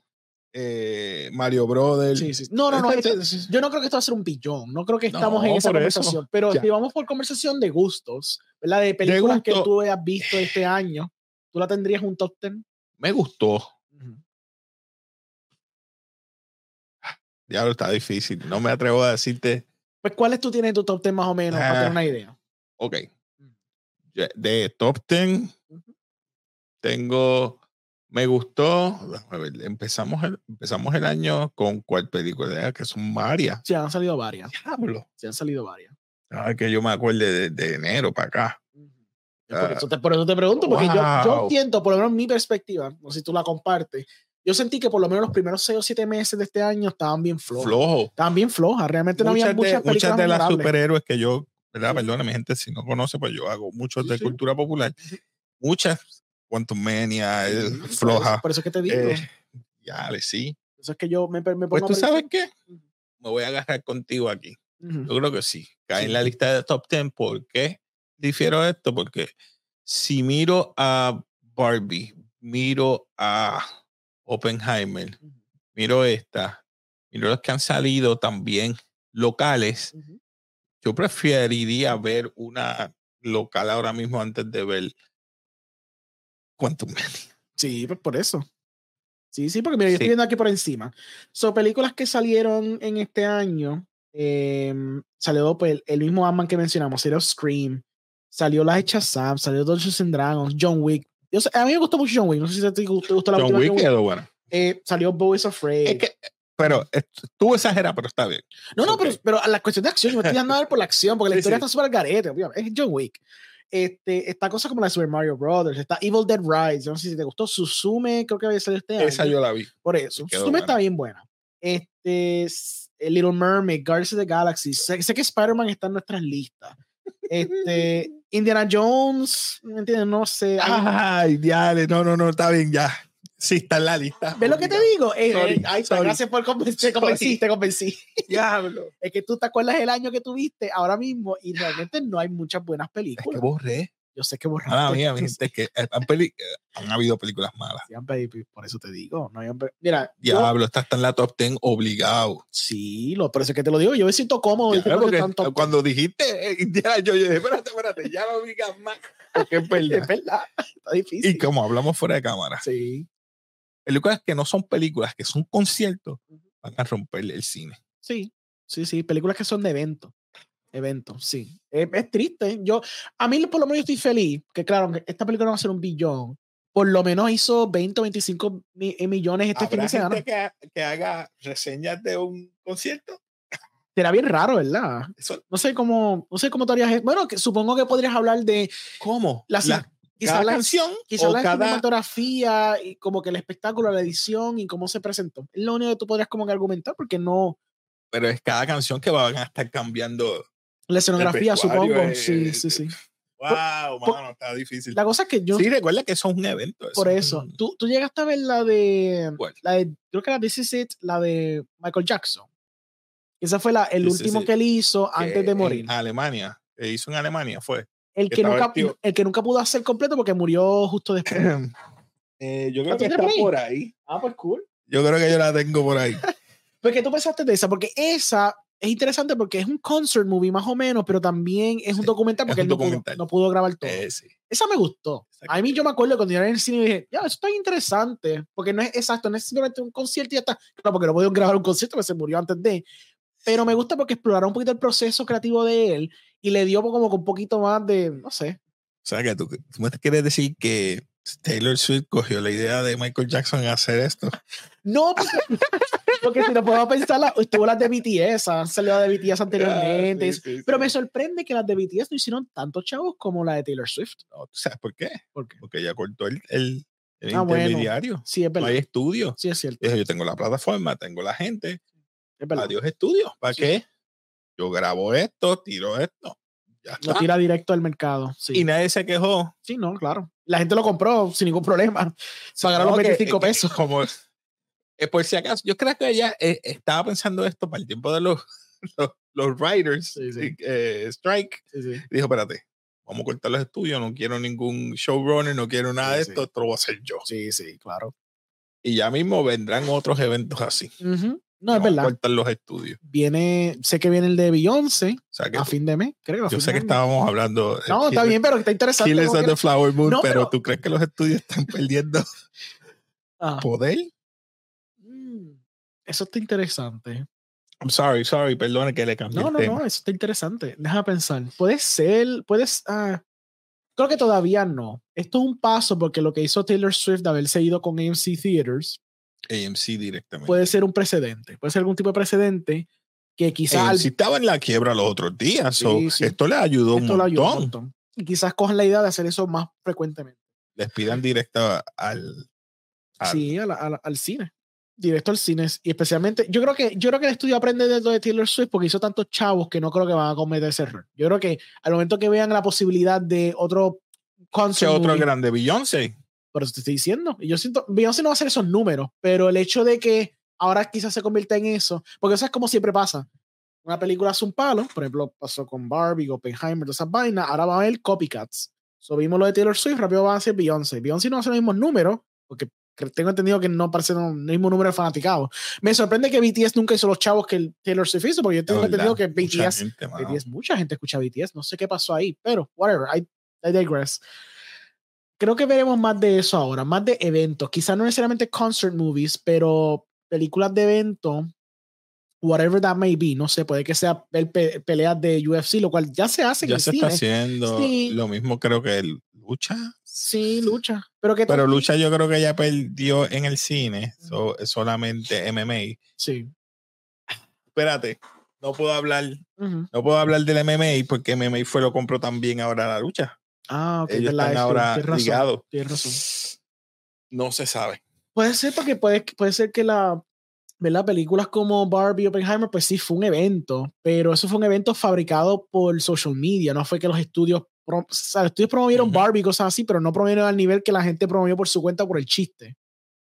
eh, Mario Brothers. Sí, sí. No, no, no. Este- este- yo no creo que esto va a ser un billón. No creo que estamos No, en esa eso. conversación. Pero si vamos por conversación de gustos, ¿verdad? De películas que tú hayas visto este año, ¿tú la tendrías en un top 10? Me gustó. Ya lo está difícil. No me atrevo a decirte. Pues, ¿cuáles tú tienes en tu top 10 más o menos? para Ah. tener una idea. Ok. Ya, De top 10, Ujú. tengo. Me gustó. déjame ver, empezamos, el, empezamos el año con cuál película, que son varias. Sí, han salido varias. Diablo. Sí, han salido varias. Ay, que yo me acuerde de, de enero para acá. Por eso, te, por eso te pregunto, porque yo, yo Wow. siento, por lo menos mi perspectiva, no sé si tú la compartes, yo sentí que por lo menos los primeros seis o siete meses de este año estaban bien flojos. Flojo. Estaban bien flojas, realmente no había Muchas, de, películas muchas de las superhéroes que yo, ¿verdad? Sí. Perdona, mi gente, si no conoce, pues yo hago muchos de Sí. cultura popular. Muchas, Quantum Mania, Sí, eh, por eso- floja. Por eso es que te digo. eh, ya, le sí. Eso es que yo me, me pongo Pues a tú sabes qué, me voy a agarrar contigo aquí. Yo creo que sí. Cae Sí. en la lista de top 10. ¿Por qué difiero esto? Porque si miro a Barbie, miro a Oppenheimer, Ujú. miro esta, miro los que han salido también locales, yo preferiría ver una local ahora mismo antes de ver Quantum Mania. Sí, pues por eso. Sí, sí, porque mira, yo estoy viendo aquí por encima. Son películas que salieron en este año. em, salió pues, el mismo Ant-Man que mencionamos, salió Scream, salió La Hecha Sam, salió Dungeons and Dragons, John Wick. Yo sé- a mí me gustó mucho John Wick. No sé si te gustó, la John última Wick John Wick. quedó bueno. Eh, salió Bo is Afraid. Es que, pero tú exageras, pero está bien. No, no, Ok. pero, pero a la cuestión de acción, yo me estoy dando a ver por la acción, porque la Sí, historia sí. está súper garete, obviamente, es John Wick. Este, está cosa como la de Super Mario Brothers, está Evil Dead Rise, no sé si te gustó, Suzume, creo que había salido este Esa año. yo la vi. Por eso, Suzume buena. está bien buena. Este, Little Mermaid, Guardians of the Galaxy, sé, sé que Spider-Man está en nuestras listas. Este, Indiana Jones, ¿me entiendes? No sé. Ay, diale, no, no, no, está bien, ya. Sí, está en la lista. ¿Ves lo que te digo? Eh, Sorry, eh, está, sorry. gracias por convencer, convencí, te convencí. Diablo. Es que tú te acuerdas el año que tuviste ahora mismo y realmente no hay muchas buenas Es que películas. borré. Yo sé que borraste. Mala mía, mi yo gente, que eh, han, habido películas malas. Por eso te digo. No Mira, yo- Diablo, esta está en la top 10 obligado. sí, lo, por eso es que te lo digo. Yo me siento cómodo. Porque top cuando dijiste eh, yo dije, espérate, espérate, ya no digas más. Porque es 10. verdad. Es verdad. Está difícil. Y como hablamos fuera de cámara, Sí, películas que no son películas, que son conciertos, van a romper el cine. sí, sí, sí. Películas que son de evento. Eventos, sí. Es, es triste. Yo, a mí, por lo menos, yo estoy feliz. Que claro, esta película no va a ser un billón. Por lo menos hizo 20 o 25 mi- eh, millones este fin de semana. que, que haga reseñas de un concierto? Será bien raro, ¿verdad? Eso, No sé cómo, no sé cómo te harías. e- Bueno, que supongo que podrías hablar de ¿Cómo? la, La- quizá cada la, canción quizá o la cada cinematografía y como que el espectáculo, la edición y cómo se presentó. Es lo único que tú podrías como que argumentar porque no pero es cada canción que van a estar cambiando. La escenografía, supongo. es- sí, sí, sí. Wow, por- mano, está difícil. La cosa es que yo sí, recuerda que eso es un evento. por es eso, tú, tú llegaste a ver la de ¿Cuál? la de creo que era This Is It, la de Michael Jackson. Esa fue la, el This último que él hizo que antes de en morir. Alemania. Que hizo en Alemania fue. El que nunca, vestido- el que nunca pudo hacer completo porque murió justo después. Eh, yo ¿Ah, creo que está por ahí. ah, pues cool. Yo creo que yo la tengo por ahí. Porque tú pensaste de esa, porque esa es interesante porque es un concert movie más o menos, pero también es un Sí, documental es porque un él no pudo, documental. no pudo grabar todo. Eh, sí. Esa me gustó. A mí yo me acuerdo cuando yo era en el cine y dije, ya, eso está interesante, porque no es exacto, no es simplemente un concierto y ya está. Claro, porque no pudieron grabar un concierto porque se murió antes de. Pero me gusta porque exploraron un poquito el proceso creativo de él y le dio como con un poquito más de, no sé. O sea, que tú, tú me quieres decir que Taylor Swift cogió la idea de Michael Jackson hacer esto. No, porque, si no podemos pensar, la- estuvo las de BTS, han salido de BTS anteriormente. Ah, sí, sí, Pero sí. me sorprende que las de BTS no hicieron tantos chavos como la de Taylor Swift. No, ¿tú sabes por qué? ¿Por qué? Porque ella cortó el, el, el Ah, bueno. intermediario. Sí, es No verdad. hay estudio. Sí, es cierto. Dijo, yo tengo la plataforma, tengo la gente. Es verdad. Adiós estudio. ¿Para Sí. qué? Yo grabo esto, tiro esto. Ya Lo está. tira directo al mercado. Sí. Y nadie se quejó. sí, no, claro. La gente lo compró sin ningún problema. Pagaron No, los que- 25 que- pesos. Como, eh, por si acaso, yo creo que ella eh, estaba pensando esto para el tiempo de los, los, los writers, Sí, sí. eh, strike. Sí. Dijo, espérate, vamos a cortar los estudios, no quiero ningún showrunner, no quiero nada de esto, esto lo voy a hacer yo. Sí, sí, claro. Y ya mismo vendrán otros eventos así. No, es verdad. cortar los estudios. Viene, sé que viene el de Beyoncé O sea que a fin de mes, creo. yo sé que mes. estábamos hablando. de No, está bien, pero está interesante. Killers the Flower Moon, No, pero, pero- ¿tú crees que los estudios están perdiendo Ah. poder? Eso está interesante. I'm sorry, sorry, perdone que le cambié No, el no, tema. no, eso está interesante. Deja pensar. Puede ser, puedes. ah, creo que todavía no. Esto es un paso porque lo que hizo Taylor Swift de haberse ido con AMC Theaters AMC directamente. puede ser un precedente. Puede ser algún tipo de precedente que quizás AMC estaba en la quiebra los otros días. Sí, sí. Esto le ayudó un esto lo ayuda un montón. y quizás cojan la idea de hacer eso más frecuentemente. Les pidan directo al, al Sí, a la- a la- al cine. Directo al cine. Y especialmente, yo creo que, yo creo que el estudio aprende de de Taylor Swift porque hizo tantos chavos que no creo que van a cometer ese error. Yo creo que al momento que vean la posibilidad de otro que concert otro movie, grande Beyoncé. por eso te estoy diciendo. Y yo siento, Beyoncé no va a hacer esos números, pero el hecho de que ahora quizás se convierta en eso, porque eso es como siempre pasa. Una película hace un palo, por ejemplo, pasó con Barbie, Oppenheimer, todas esas vainas, ahora va a haber copycats. So, vimos lo de Taylor Swift, rápido va a ser Beyoncé. Beyoncé no hace los mismos números, porque tengo entendido que no parece el mismo número de fanaticados. Me sorprende que BTS nunca hizo los chavos que el Taylor Swift hizo, porque yo tengo entendido que mucha BTS, gente, mano. BTS, mucha gente escucha BTS, no sé qué pasó ahí, pero whatever, I, I digress. Creo que veremos más de eso ahora, más de eventos, quizás no necesariamente concert movies, pero películas de evento, whatever that may be, no sé, puede que sea pe- peleas de UFC, lo cual ya se hace en ya el se cine. está haciendo Sí. lo mismo creo que el lucha Sí, lucha, pero que pero también- lucha yo creo que ya perdió en el cine so- solamente MMA Sí. espérate no puedo hablar no puedo hablar del MMA porque MMA fue lo compró también ahora la lucha. Ah, ok, ellos están ahora tienes razón, ligados. tienes razón. no se sabe. Puede ser porque puede, puede ser que la, ¿verdad? Películas como Barbie, Oppenheimer, pues sí fue un evento, pero eso fue un evento fabricado por social media, no fue que los estudios, o sea, estudios promovieron Ujú. Barbie y cosas así, pero no promovieron al nivel que la gente promovió por su cuenta por el chiste.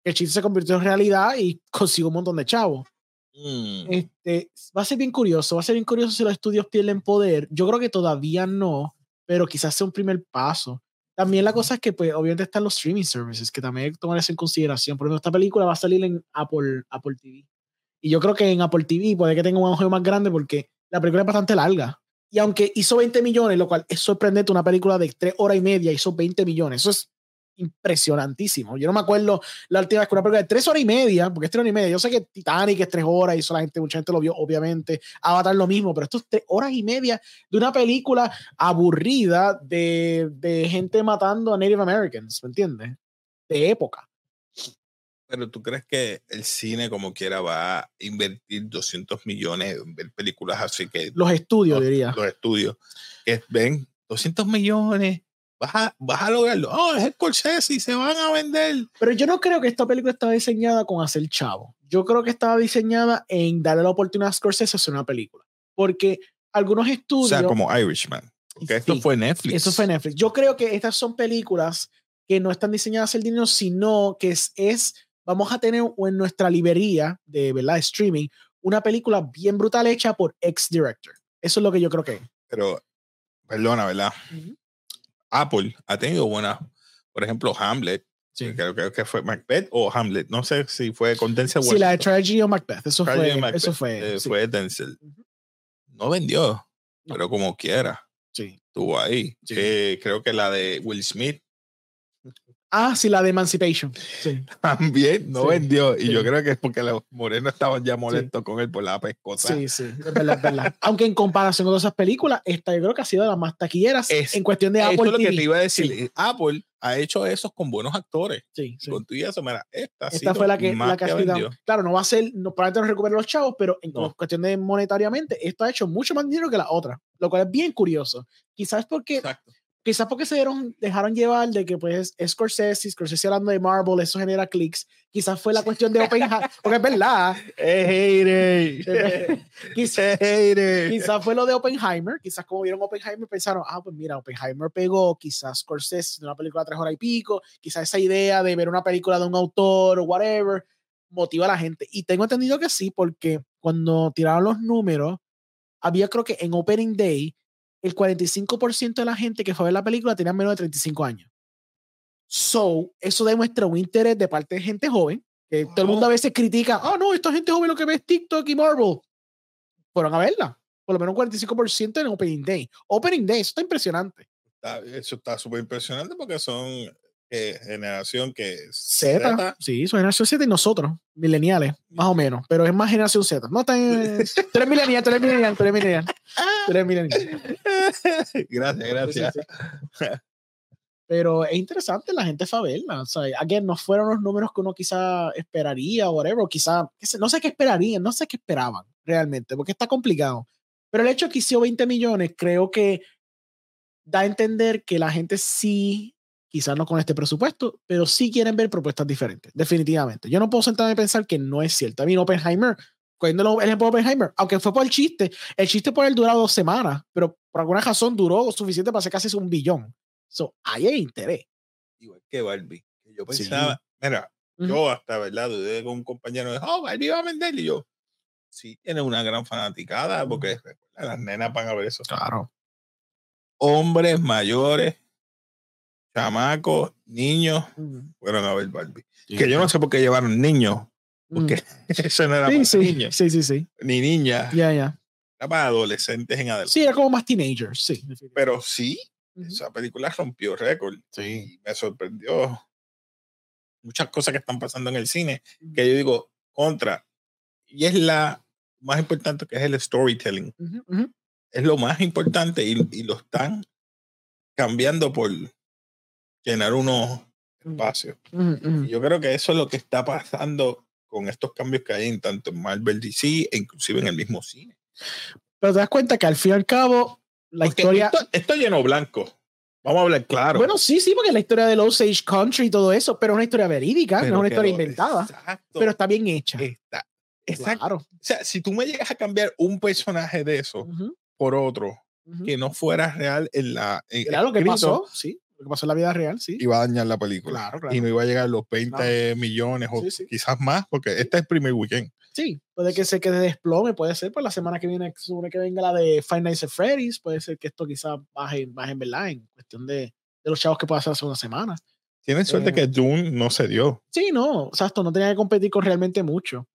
El chiste se convirtió en realidad y consiguió un montón de chavos. Mm. Este, va a ser bien curioso, va a ser bien curioso si los estudios pierden poder. Yo creo que todavía no, pero quizás sea un primer paso. También la cosa es que, pues, obviamente están los streaming services, que también hay que tomar eso en consideración. Por ejemplo, esta película va a salir en Apple, Apple TV. Y yo creo que en Apple TV puede que tenga un auge más grande porque la película es bastante larga. Y aunque hizo 20 millones, lo cual es sorprendente, una película de 3 horas y media hizo 20 millones. Eso es impresionantísimo. Yo no me acuerdo la última vez que una película de 3 horas y media, porque es 3 horas y media. Yo sé que Titanic es 3 horas eso la gente, mucha gente lo vio, obviamente. Avatar lo mismo, pero esto es 3 horas y media de una película aburrida de, de gente matando a Native Americans, ¿me entiendes? De época. Pero tú crees que el cine como quiera va a invertir 200 millones en ver películas así que Los estudios, los, diría. los estudios que ven 200 millones vas a, vas a lograrlo oh es Scorsese y se van a vender Pero yo no creo que esta película estaba diseñada con hacer chavo. Yo creo que estaba diseñada en darle la oportunidad a Scorsese de hacer una película. Porque algunos o estudios. sea como Irishman porque esto Sí, fue Netflix Eso fue Netflix. Yo creo que estas son películas que no están diseñadas a hacer dinero, sino que es, es vamos a tener en nuestra librería de ¿verdad? streaming una película bien brutal hecha por ex director. Eso es lo que yo creo que es. pero perdona verdad. Apple ha tenido buenas por ejemplo Hamlet Sí. creo, creo que fue Macbeth o Hamlet no sé si fue con Denzel Sí, la de. Tragedy of Macbeth. Eso Tragedy fue. Macbeth, Eso fue. eh, sí. fue Denzel no vendió No. pero como quiera Sí. estuvo ahí Sí. Eh, creo que la de Will Smith Ah, sí, la de Emancipation. Sí. también no Sí, vendió. Y sí. yo creo que es porque los morenos estaban ya molestos con él por la pescosa. Sí, sí, es verdad, es verdad. Aunque en comparación con otras películas, esta yo creo que ha sido de las más taquilleras Es- en cuestión de Esto Apple es lo que TV. te iba a decir. Apple ha hecho eso con buenos actores. Sí. Con tu y eso, mira, esta, Esta fue la que, más la que ha sido- vendió. Claro, no va a ser, no, probablemente no recupere los chavos, pero en No. cuestión de monetariamente, esto ha hecho mucho más dinero que la otra, lo cual es bien curioso. Quizás porque, Exacto. Quizás porque se dieron, dejaron llevar de que pues es Scorsese, Scorsese hablando de Marvel, eso genera clics. Quizás fue la cuestión de Oppenheimer, porque es verdad. Quizás, quizás fue lo de Oppenheimer, quizás como vieron Oppenheimer pensaron, ah, pues mira, Oppenheimer pegó, quizás Scorsese una película de tres horas y pico, quizás esa idea de ver una película de un autor o whatever motiva a la gente. Y tengo entendido que sí, porque cuando tiraron los números, había creo que en Opening Day, el 45% de la gente que fue a ver la película tenía menos de 35 años. So, eso demuestra un interés de parte de gente joven, que todo el mundo a veces critica, ah, no, esta gente joven lo que ve es TikTok y Marvel fueron a verla. Por lo menos un 45% en Opening Day. Opening Day, eso está impresionante. Está- eso está súper impresionante porque son eh, generación que es Z. Sí, son generación Z y nosotros, mileniales, más o menos. Pero es más generación Z. No tú eres millennial, tú eres millennial. Tú eres millennial. gracias, gracias. Sí, sí. Pero es interesante, la gente fue a verla. O sea, again, no fueron los números que uno quizá esperaría o whatever, quizá, no sé qué esperarían, no sé qué esperaban realmente, porque está complicado. Pero el hecho de que hizo 20 millones, creo que da a entender que la gente sí, quizás no con este presupuesto, pero sí quieren ver propuestas diferentes, definitivamente. Yo no puedo sentarme a pensar que no es cierto. A mí Oppenheimer, cogiendo el ejemplo de Oppenheimer, aunque fue por el chiste, el chiste por él duró dos semanas, pero por alguna razón duró suficiente para hacer casi un billón. So, ahí hay interés. Igual que Barbie. Yo pensaba, mira, yo hasta, ¿verdad? Dudé con un compañero de, oh, Barbie va a vender. Y yo, sí, tiene una gran fanaticada, porque las nenas van a ver eso. Claro. Hombres mayores, chamacos, niños, fueron a ver Barbie. que yo no sé por qué llevaron niños, porque eso no era sí, para sí, niños. Sí, sí, sí. Ni niñas. Ya, ya. Era para adolescentes en adelante. Sí, era como más teenagers, sí. Pero sí, esa película rompió récord. Sí. Y me sorprendió muchas cosas que están pasando en el cine que yo digo contra. Y es la más importante que es el storytelling. Es lo más importante y, y, lo están cambiando por llenar unos espacios. Y yo creo que eso es lo que está pasando con estos cambios que hay en tanto en Marvel DC e inclusive en el mismo cine. Pero te das cuenta que al fin y al cabo la Porque historia... Esto, esto llenó blanco. Vamos a hablar claro. Bueno, sí, sí, porque la historia del Osage Country y todo eso, pero es una historia verídica, Pero no es una historia inventada, Exacto. pero está bien hecha. Está- exacto. Claro. O sea, si tú me llegas a cambiar un personaje de eso Ujú, por otro que no fuera real en la. en- Era lo que pasó, sí, lo que pasó en la vida real, sí. Iba a dañar la película. Claro, claro. Y no iba a llegar a los 20 millones o Sí, sí. quizás más, porque este es el primer weekend. Sí, puede que se quede desplome, puede ser por la semana que viene, supone que venga la de Five Nights at Freddy's, puede ser que esto quizás baje, baje en verdad en cuestión de, de los chavos que pueda hacer la segunda semana. Tienen suerte Eh, que Dune no se dio. Sí, no, o sea, esto no tenía que competir con realmente mucho.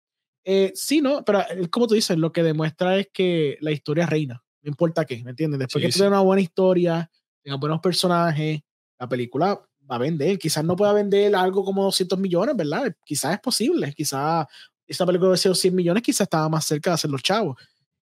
Eh, sí, no, pero eh, como tú dices, lo que demuestra es que la historia reina, no importa qué, ¿me entiendes? Después Sí, que tú sí. tengas una buena historia, tengas buenos personajes, la película va a vender. Quizás no pueda vender algo como 200 millones, ¿verdad? Quizás es posible, quizás esta película de 100 millones quizás estaba más cerca de hacer los chavos.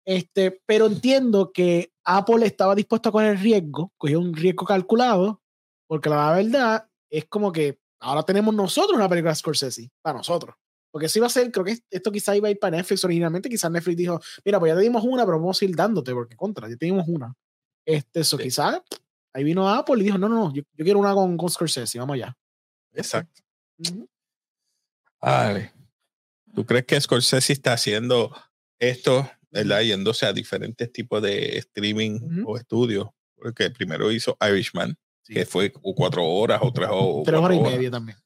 Este, pero entiendo que Apple estaba dispuesto a coger riesgo, cogió un riesgo calculado, porque la verdad es como que ahora tenemos nosotros una película de Scorsese, para nosotros. Porque si iba a ser, creo que esto quizá iba a ir para Netflix originalmente, quizás Netflix dijo, mira, pues ya te dimos una, pero vamos a ir dándote, porque contra, ya te dimos una. Este, eso Sí. quizás, ahí vino Apple y dijo, no, no, no, yo, yo quiero una con, con Scorsese, vamos allá. Exacto. Ujú. Vale. ¿Tú crees que Scorsese está haciendo esto, ¿verdad? Yéndose a diferentes tipos de streaming o estudios? Porque primero hizo Irishman, Sí. que fue cuatro horas o tres, o Tres horas y media también.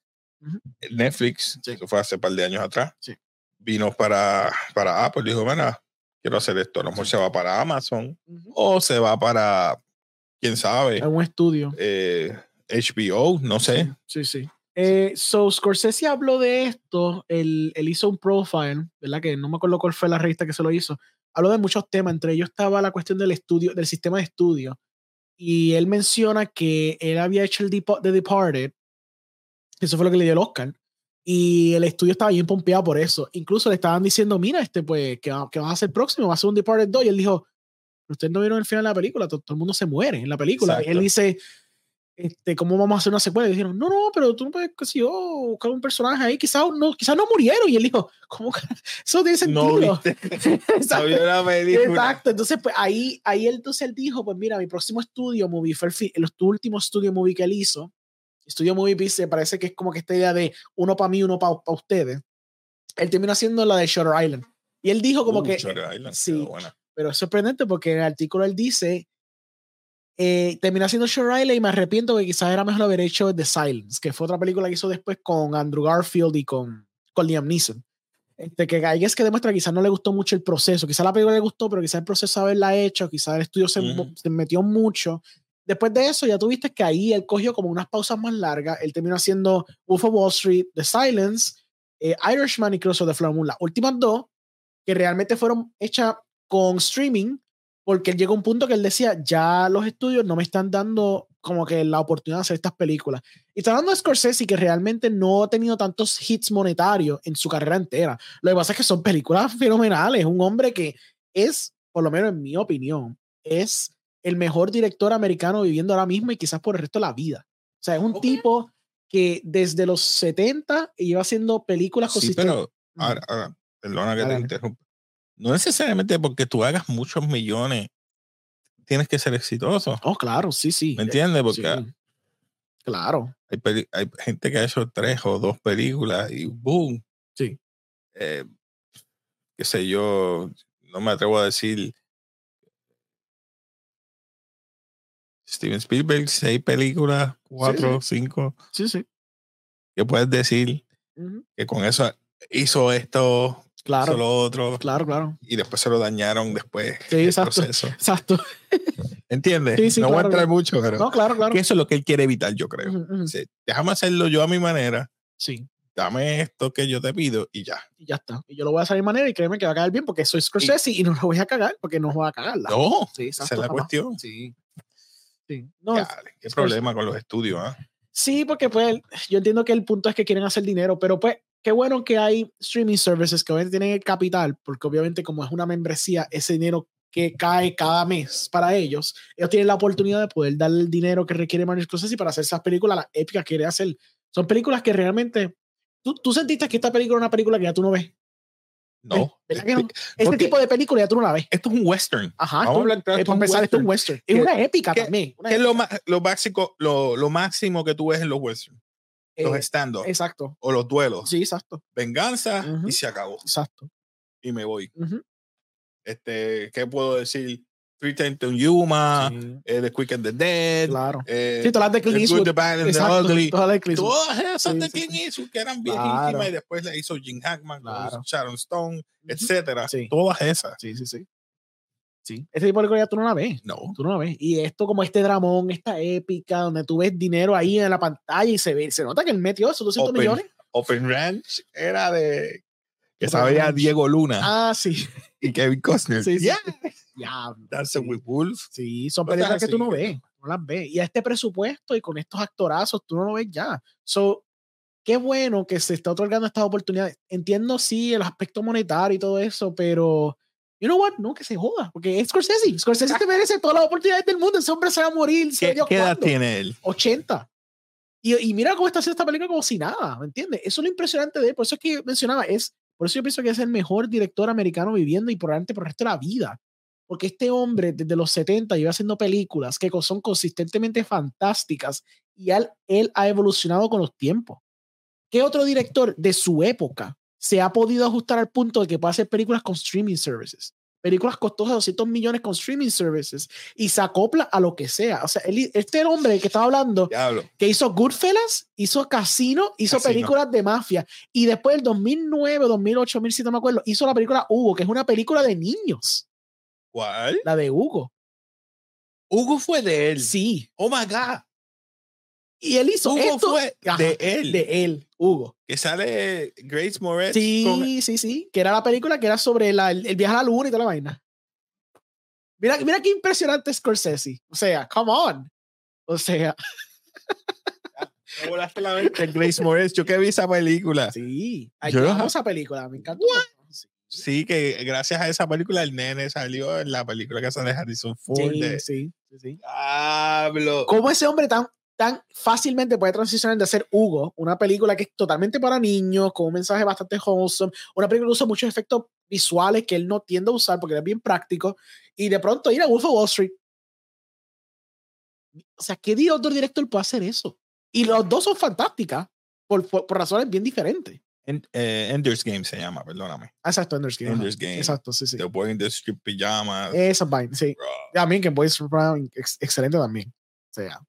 Netflix, Sí. eso fue hace un par de años atrás. Sí. Vino para, para Apple, dijo, bueno, quiero hacer esto. A lo mejor se va para Amazon o se va para, quién sabe, un estudio. eh, HBO, no sé. Sí, sí. Eh, so, Scorsese habló de esto, él, él hizo un profile, ¿verdad? Que no me acuerdo cuál fue la revista que se lo hizo. Habló de muchos temas, entre ellos estaba la cuestión del estudio, del sistema de estudio. Y él menciona que él había hecho el Depo- The Departed, eso fue lo que le dio el Oscar, y el estudio estaba bien pompeado por eso. Incluso le estaban diciendo, mira, este, pues, que, va- que vas a hacer próximo, va a ser un Departed 2, y él dijo, "Pero ustedes no vieron el final de la película, todo, todo el mundo se muere en la película. Y él dice, este, ¿cómo vamos a hacer una secuela? Y dijeron, no, no, pero tú no puedes, qué sé yo, buscar un personaje ahí, quizás no, quizás no murieron. Y él dijo, ¿cómo que? Eso tiene sentido. No Exacto. no la película. Exacto. Entonces, pues ahí, ahí él, entonces él dijo, pues mira, mi próximo estudio movie fue el, el último estudio movie que él hizo. Estudio movie piece, parece que es como que esta idea de uno para mí, uno para ustedes. Él terminó haciendo la de Shutter Island. Y él dijo como Uh, que, Shutter Island, sí. Pero es sorprendente porque en el artículo él dice, eh, terminé haciendo Shutter Island y me arrepiento que quizás era mejor haber hecho The Silence, que fue otra película que hizo después con Andrew Garfield y con, con Liam Neeson. Este, que ahí es que demuestra que quizás no le gustó mucho el proceso, quizás la película le gustó, pero quizás el proceso de haberla hecho, quizás el estudio se, Ujú. se metió mucho. Después de eso, ya tuviste que ahí él cogió como unas pausas más largas. Él terminó haciendo Wolf of Wall Street, The Silence, eh, Irishman y Cross of the Flower Moon. Las últimas dos, que realmente fueron hechas con streaming, porque él llegó a un punto que él decía, ya los estudios no me están dando como que la oportunidad de hacer estas películas. Y está hablando de Scorsese, que realmente no ha tenido tantos hits monetarios en su carrera entera. Lo que pasa es que son películas fenomenales. Un hombre que es, por lo menos en mi opinión, es el mejor director americano viviendo ahora mismo y quizás por el resto de la vida. O sea, es un tipo que desde los 70 lleva haciendo películas Sí, consistentes. pero ahora, ahora, perdona que te interrumpa. No necesariamente porque tú hagas muchos millones tienes que ser exitoso. Oh, claro, sí, sí. ¿Me entiendes? Porque Sí. Claro. hay, gente que ha hecho tres o dos películas y boom. Sí. Eh, qué sé yo, no me atrevo a decir. Steven Spielberg, seis películas, cuatro, cinco. Sí, sí. ¿Qué puedes decir? Que con eso hizo esto, Claro. lo otro, Claro, claro. y después se lo dañaron después. Sí, exacto. proceso. Exacto. ¿Entiendes? Sí, sí, no voy a claro, entrar claro. mucho, pero No, claro, claro. que eso es lo que él quiere evitar, yo creo. Déjame hacerlo yo a mi manera, Sí. dame esto que yo te pido y ya. Y ya está. Y yo lo voy a hacer de mi manera y créeme que va a quedar bien porque soy Scorsese y, no lo voy a cagar porque no voy a cagarla. No, Sí, esa exacto, es la jamás. cuestión. Sí. Sí. No, Ya, qué Scorsese- problema con los estudios, ¿ah? Sí, porque pues yo entiendo que el punto es que quieren hacer dinero, pero pues qué bueno que hay streaming services que obviamente tienen el capital, porque obviamente como es una membresía, ese dinero que cae cada mes para ellos, ellos tienen la oportunidad de poder dar el dinero que requiere Martin Scorsese para hacer esas películas, las épicas que quiere hacer. Son películas que realmente... ¿Tú, tú sentiste que esta película es una película que ya tú no ves. No. ¿Verdad que no? Este- tipo de película ya tú no la ves. Esto es un western. Ajá. Vamos a esto- hablar un empezar, esto es un western. Es ¿Qué- una épica también. una ¿Qué es lo, lo, básico, lo, lo máximo que tú ves en los westerns? Los eh, stand exacto. o los duelos. Sí, exacto. Venganza Ujú. y se acabó. Exacto. Y me voy. Ujú. Este, ¿Qué puedo decir? Three Ten Yuma, Sí, eh, The Quick and the Dead. claro. eh, Sí, todas las de The Clint Good, Eastwood. The Bad and the Exacto, Ugly. todas las de Clint Eastwood. Todas esas Sí, de Clint. Eastwood que eran viejísimas Claro. y después le hizo Jim Hackman Claro. Sharon Stone, etcétera. Sí. Todas esas. Sí, sí, sí. Sí. Este tipo de película tú no la ves. No. Tú no la ves. Y esto como este dramón, esta épica, donde tú ves dinero ahí en la pantalla y se ve, se nota que él metió esos 200 Open. millones. Open Ranch era de que sabía. Diego Luna Ah, sí. y Kevin Costner. Sí, sí. Yeah, Ya. Dancing sí. with Wolves. Sí, son películas que tú así no que- ves, no las ves. Y a este presupuesto y con estos actorazos, tú no lo ves ya. So, qué bueno que se está otorgando estas oportunidades. Entiendo, sí, el aspecto monetario y todo eso, pero, you know what? No, que se joda, porque es Scorsese. Scorsese te merece todas las oportunidades del mundo. Ese hombre se va a morir. ¿Qué, ¿sabe Dios qué edad tiene él? 80. Y, y mira cómo está haciendo esta película como si nada, ¿me entiendes? Eso es lo impresionante de él. Por eso es que mencionaba, es, por eso yo pienso que es el mejor director americano viviendo y probablemente por el resto de la vida. Porque este hombre desde los 70 lleva haciendo películas que son consistentemente fantásticas y él, él ha evolucionado con los tiempos. ¿Qué otro director de su época se ha podido ajustar al punto de que pueda hacer películas con streaming services? Películas costosas de 200 millones con streaming services y se acopla a lo que sea. O sea, este hombre que estaba hablando Diablo. que hizo Goodfellas, hizo Casino, hizo Casino. películas de mafia y después el 2009, 2008, 2007, no me acuerdo, hizo la película Hugo, que es una película de niños, ¿Cuál? la de Hugo. Hugo fue de él. Sí, Oh my God. Y él hizo Hugo esto fue Ajá, de él. de él, Hugo. Que sale Grace Moretz. Sí, con- sí, sí, que era la película que era sobre la- el, el viaje a la luna y toda la vaina. Mira, mira qué impresionante es Scorsese. O sea, come on. O sea, Me volaste la mente. Grace Moretz. Yo que vi esa película. sí, Yo que no- esa película, me encanta. Sí, Sí, que gracias a esa película el nene salió en la película que sale Harrison Ford. sí, de- sí, sí, sí. Diablo. cómo ese hombre tan, tan fácilmente puede transicionar de ser Hugo, una película que es totalmente para niños, con un mensaje bastante wholesome, una película que usa muchos efectos visuales que él no tiende a usar porque es bien práctico, y de pronto ir a Wolf of Wall Street. O sea, ¿qué otro director puede hacer eso? Y los dos son fantásticas por, por, por razones bien diferentes. En- eh, Ender's Game se llama, perdóname. Ah, Exacto, Ender's Game. Ender's Game. Exacto, sí, sí. The Boy in the Street Pyjamas. Esa vaina, sí. También que Boys Brown, ex- excelente también. O sea,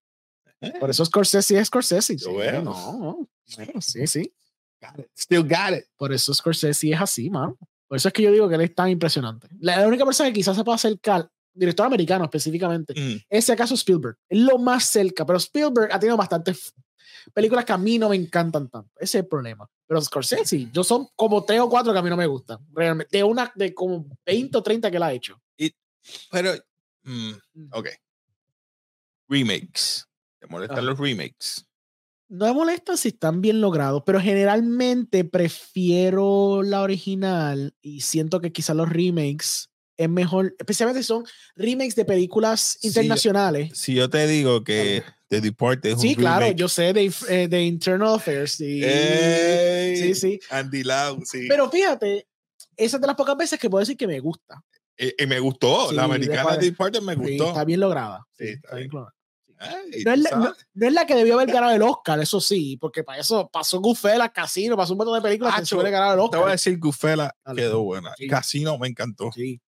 por eso Scorsese es Scorsese. Sí, veo. No, no, bueno, sí, sí. Got it. Still got it. Por eso Scorsese es así, man. Por eso es que yo digo que él es tan impresionante. La, única persona que quizás se pueda acercar, director americano específicamente, Mm. es si acaso Spielberg. Es lo más cerca, pero Spielberg ha tenido bastantes películas que a mí no me encantan tanto. Ese es el problema. Pero Scorsese, yo son como tres o cuatro que a mí no me gustan. Realmente, de una, de como 20 o 30 que él ha hecho. Pero, mm, ok. Remakes. ¿Te molestan Ajá. los remakes? No me molestan si están bien logrados, pero generalmente prefiero la original y siento que quizás los remakes es mejor, especialmente si son remakes de películas internacionales. Si yo te digo que The Departed es Sí, un claro, remake, yo sé de, eh, de Internal Affairs. Sí, ¡Ey! sí, sí. Andy Lau, sí. Pero fíjate, esa es de las pocas veces que puedo decir que me gusta. Y, y me gustó. Sí, la americana después- Departed me gustó. está bien lograda. Sí, está está bien bien. lograda. No es, la, no- no es la que debió haber ganado el Oscar, eso sí, porque para eso pasó Goodfellas, Casino, pasó un montón de películas que Acho, se hubiera ganado el Te voy a Oscar. decir, Gufela quedó buena. Sí. Casino me encantó. Sí.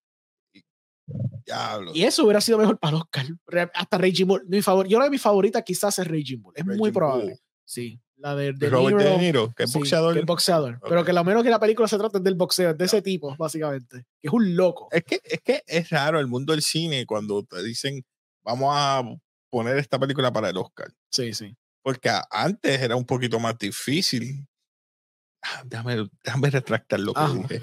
Diablo. Y eso hubiera sido mejor para Oscar. Hasta Raging Bull. Mi favor, yo creo que mi favorita quizás es Raging Bull. Es muy probable. Bull. Sí. La de, de Robert Niro, De Niro, que es sí, boxeador. que es boxeador. Ok. Pero que lo menos que la película se trata es del boxeo, de ese tipo, básicamente. Que es un loco. Es que, es que es raro el mundo del cine cuando te dicen vamos a poner esta película para el Oscar. Sí, sí. Porque antes era un poquito más difícil. Ah, Déjame, déjame retractar lo que Ajá. dije.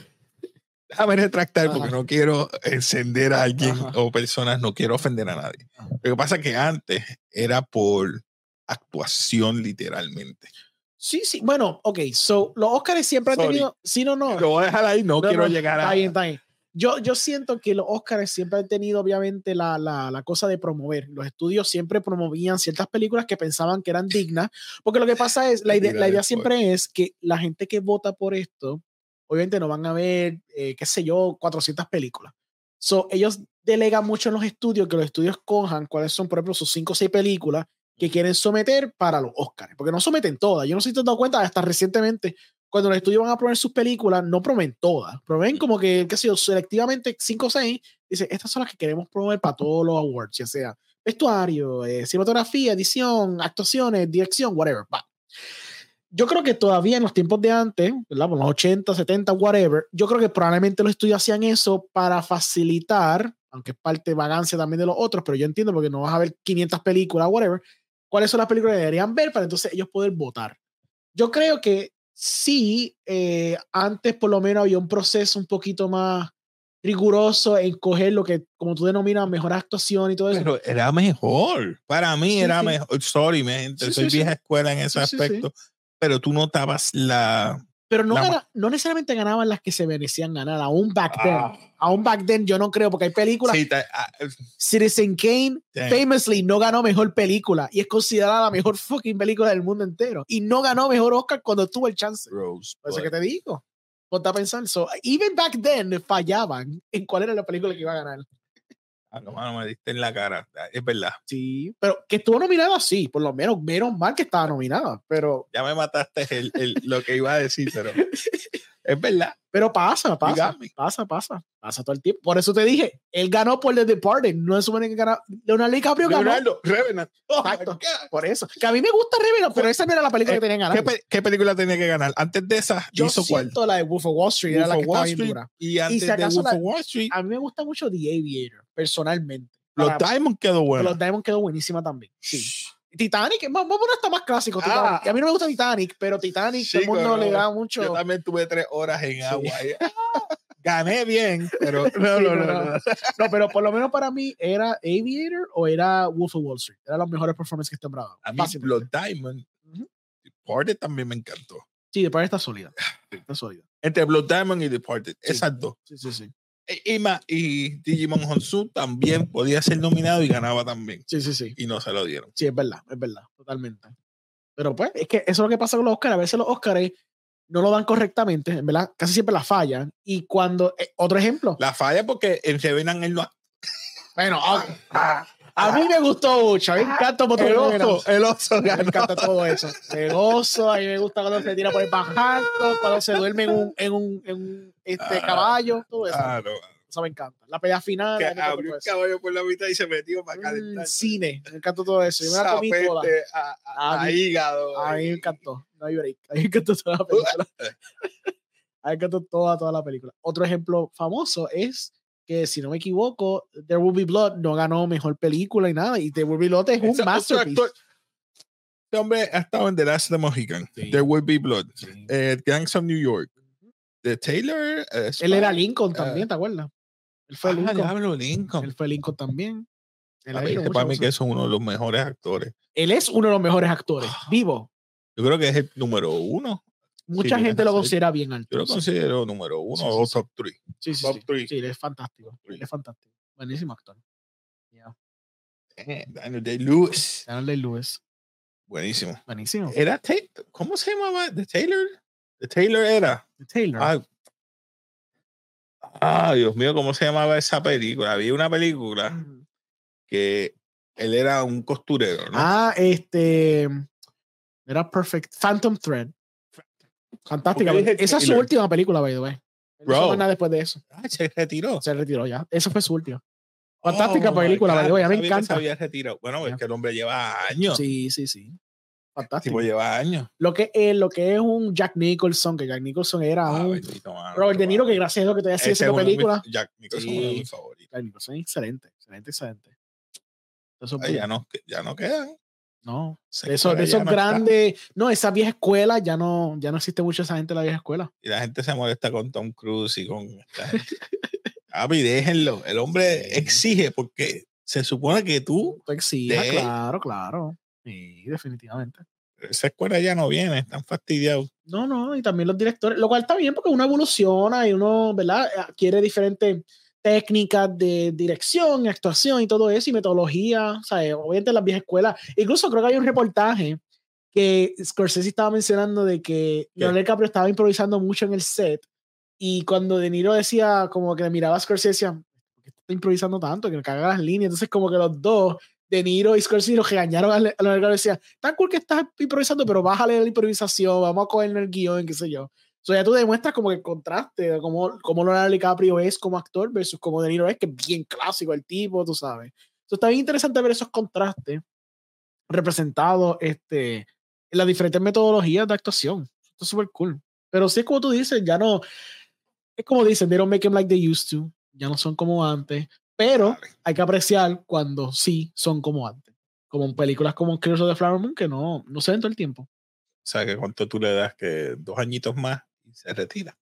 Déjame retractar porque Ajá. no quiero encender a alguien Ajá. o personas, no quiero ofender a nadie. Lo que pasa es que antes era por actuación literalmente. Sí, sí. Bueno, ok. So, los Oscars siempre han Sorry. tenido. Sí, no, no. Lo voy a dejar ahí, no, No, quiero no, llegar Está a... bien, está bien. Yo, yo siento que los Oscars siempre han tenido, obviamente, la, la, la cosa de promover. Los estudios siempre promovían ciertas películas que pensaban que eran dignas, porque lo que pasa es, la idea, la idea siempre es que la gente que vota por esto, obviamente no van a ver, eh, qué sé yo, 400 películas. So, ellos delegan mucho en los estudios, que los estudios cojan cuáles son, por ejemplo, sus 5 o 6 películas que quieren someter para los Oscars, porque no someten todas. Yo no sé si te has dado cuenta, hasta recientemente, cuando los estudios van a promover sus películas, no promueven todas, promueven como que, qué sé yo, selectivamente 5 o 6, dice, estas son las que queremos promover para todos los awards, ya sea vestuario, eh, cinematografía, edición, actuaciones, dirección, whatever. va. Yo creo que todavía en los tiempos de antes, ¿verdad? Por los 80, 70, whatever, yo creo que probablemente los estudios hacían eso para facilitar, aunque es parte de vagancia también de los otros, pero yo entiendo porque no vas a ver 500 películas, whatever, cuáles son las películas que deberían ver para entonces ellos poder votar. Yo creo que sí, eh, antes por lo menos había un proceso un poquito más riguroso en coger lo que, como tú denominas, mejor actuación y todo eso. Pero era mejor. Para mí Sí, era sí. mejor. Sorry, mi gente, Sí, soy vieja escuela en ese aspecto. Pero tú notabas la. Pero no, gana- no necesariamente ganaban las que se merecían ganar, aún back then. Ah. Aún back then yo no creo, porque hay películas. Sí, ta- ah, Citizen Kane famously no ganó mejor película y es considerada la mejor fucking película del mundo entero. Y no ganó mejor Oscar cuando tuvo el chance. Rose. Por eso que te digo. Ponte a pensar. So, even back then fallaban en cuál era la película que iba a ganar. Ah, no, mano, me diste en la cara. Ah, Es verdad. Sí, pero que estuvo nominada, sí, por lo menos, menos mal que estaba nominada, pero, Ya me mataste el, el- lo que iba a decir, pero es verdad. pero pasa, pasa, pasa, pasa, pasa todo el tiempo. Por eso te dije, él ganó por The Departed, no es supone que ganó, Leonardo DiCaprio ganó, Leonardo, Revenant. Oh Exacto. Por eso, que a mí me gusta Revenant, pero esa no era la película Eh, que tenían ¿Qué, ganar. qué película tenía que ganar? Antes de esa, Yo hizo cuál? siento la de Wolf of Wall Street, era la Wolf que of estaba Wall bien Street. dura. Y antes si de Wolf of Wall Street, A mí me gusta mucho The Aviator, personalmente. los Para- Diamond quedó bueno. Los Diamond quedó buenísima también. Sí. Titanic, vamos a poner hasta más clásico. Ah. A mí no me gusta Titanic, pero Titanic, todo el mundo le da mucho. Yo también tuve tres horas en Sí. agua. Gané bien, pero no, Sí, no, no, no, no. pero por lo menos para mí era Aviator o era Wolf of Wall Street. Eran los mejores performances que están bravos. A mí los Diamond, Ujú. Departed también me encantó. Sí, después está sólida. Está sólida. Entre Blood Diamond y Departed, Sí. esas dos. Sí, sí, sí. E- Y, ma- y Digimon Honsu también podía ser nominado y ganaba también. Sí, sí, sí. Y no se lo dieron. Sí, es verdad, es verdad, totalmente. Pero pues, es que eso es lo que pasa con los Oscars. A veces los Oscars no lo dan correctamente, en verdad, casi siempre la fallan. Y cuando, eh, otro ejemplo, La falla porque en Revenant él no. bueno, ok. A mí me gustó mucho, a mí me encanta El oso, el oso Me ganó. encanta todo eso. El oso, a mí me gusta cuando se tira por el bajanco, cuando se duerme en un, en un, en un este, Ah. caballo, todo eso. Ah, no. Eso me encanta. La pelea final. Que me abrió un caballo por la mitad y se metió para Mm, calentar. cine, me encantó todo eso. Yo me la comí toda. A, a- A a mí- hígado. A mí me encantó. No hay break. A mí me encantó toda la película. A mí me encantó toda, toda la película. Otro ejemplo famoso es que, si no me equivoco, There Will Be Blood no ganó mejor película y nada. Y There Will Be Blood es un masterpiece. Este hombre ha estado en The Last of the Mohican. Sí. There Will Be Blood. Sí. eh, Gangs of New York. The Taylor. eh, Él era. Lincoln Ah. también, ¿te acuerdas? Él fue Ah, Lincoln. diablo, Lincoln. Él fue Lincoln también. Él, que muchas para mí cosas. que es uno de los mejores actores. Él es uno de los mejores actores, Ah. vivo. Yo creo que es el número uno. Mucha Sí, gente lo considera bien alto. Yo lo considero número uno o sí, top three. sí, sí, top sí. three. Sí, él es fantástico. Él es fantástico. Buenísimo actor. Yeah. Eh, Daniel Day-Lewis. Daniel Day-Lewis. Buenísimo. Buenísimo. Era ¿Cómo se llamaba? ¿The Taylor? The Taylor era. Taylor. Ah, Ah, Dios mío, ¿cómo se llamaba esa película? Había una película que él era un costurero, ¿no? Ah, este. Era Perfect. Phantom Thread. Fantástica. ¿Por qué dije Esa es su última película, by the way. No Bro. hizo más nada después de eso. Ah, se retiró. Se retiró ya. Esa fue su última. Fantástica Oh, my película, by the God, way. A no mí me sabía que se encanta. había retirado. Bueno, es que el hombre lleva años. Sí, sí, sí. Fantástico. Tipo, lleva años. Lo que, es, lo que es un Jack Nicholson, que Jack Nicholson era Ah, un. bendito, mano, Robert De Niro, que gracias a Dios que todavía sigue haciendo películas. Jack Nicholson es uno de Sí. mis favoritos. Jack Nicholson es excelente, excelente, excelente. Ay, ya, no, ya no quedan. No, Esa de esos, escuela de ya esos no está. grandes. No, esa vieja escuela ya no, ya no existe mucho esa gente en la vieja escuela. Y la gente se molesta con Tom Cruise y con esta gente. Papi, déjenlo. El hombre exige porque se supone que tú, Tú exijas, de- claro, claro. Sí, definitivamente. esa escuela ya no viene, están fastidiados. No, no, y también los directores, lo cual está bien porque uno evoluciona y uno, ¿verdad? Adquiere diferentes técnicas de dirección, actuación y todo eso, y metodología, o sea, obviamente las viejas escuelas. Incluso creo que hay un reportaje que Scorsese estaba mencionando de que Leonardo DiCaprio estaba improvisando mucho en el set y cuando De Niro decía, como que le miraba a Scorsese, decía, ¿por qué está improvisando tanto? Que me caga las líneas. Entonces como que los dos, De Niro y Scorsese, lo regañaron a Le- a Leonardo DiCaprio, decían, tan cool que estás improvisando, pero bájale la improvisación, vamos a coger el guion, qué sé yo. O sea, ya tú demuestras como el contraste de cómo, Leonardo DiCaprio es como actor versus como De Niro es, que es bien clásico el tipo, tú sabes. Entonces está bien interesante ver esos contrastes representados este, en las diferentes metodologías de actuación. Esto es súper cool. Pero sí es como tú dices, ya no, es como dicen, they don't make them like they used to, ya no son como antes, pero hay que apreciar cuando sí son como antes. Como en películas como Killers of the Flower Moon, que no, no se ven todo el tiempo. O sea, que cuánto tú le das que dos añitos más y se retira.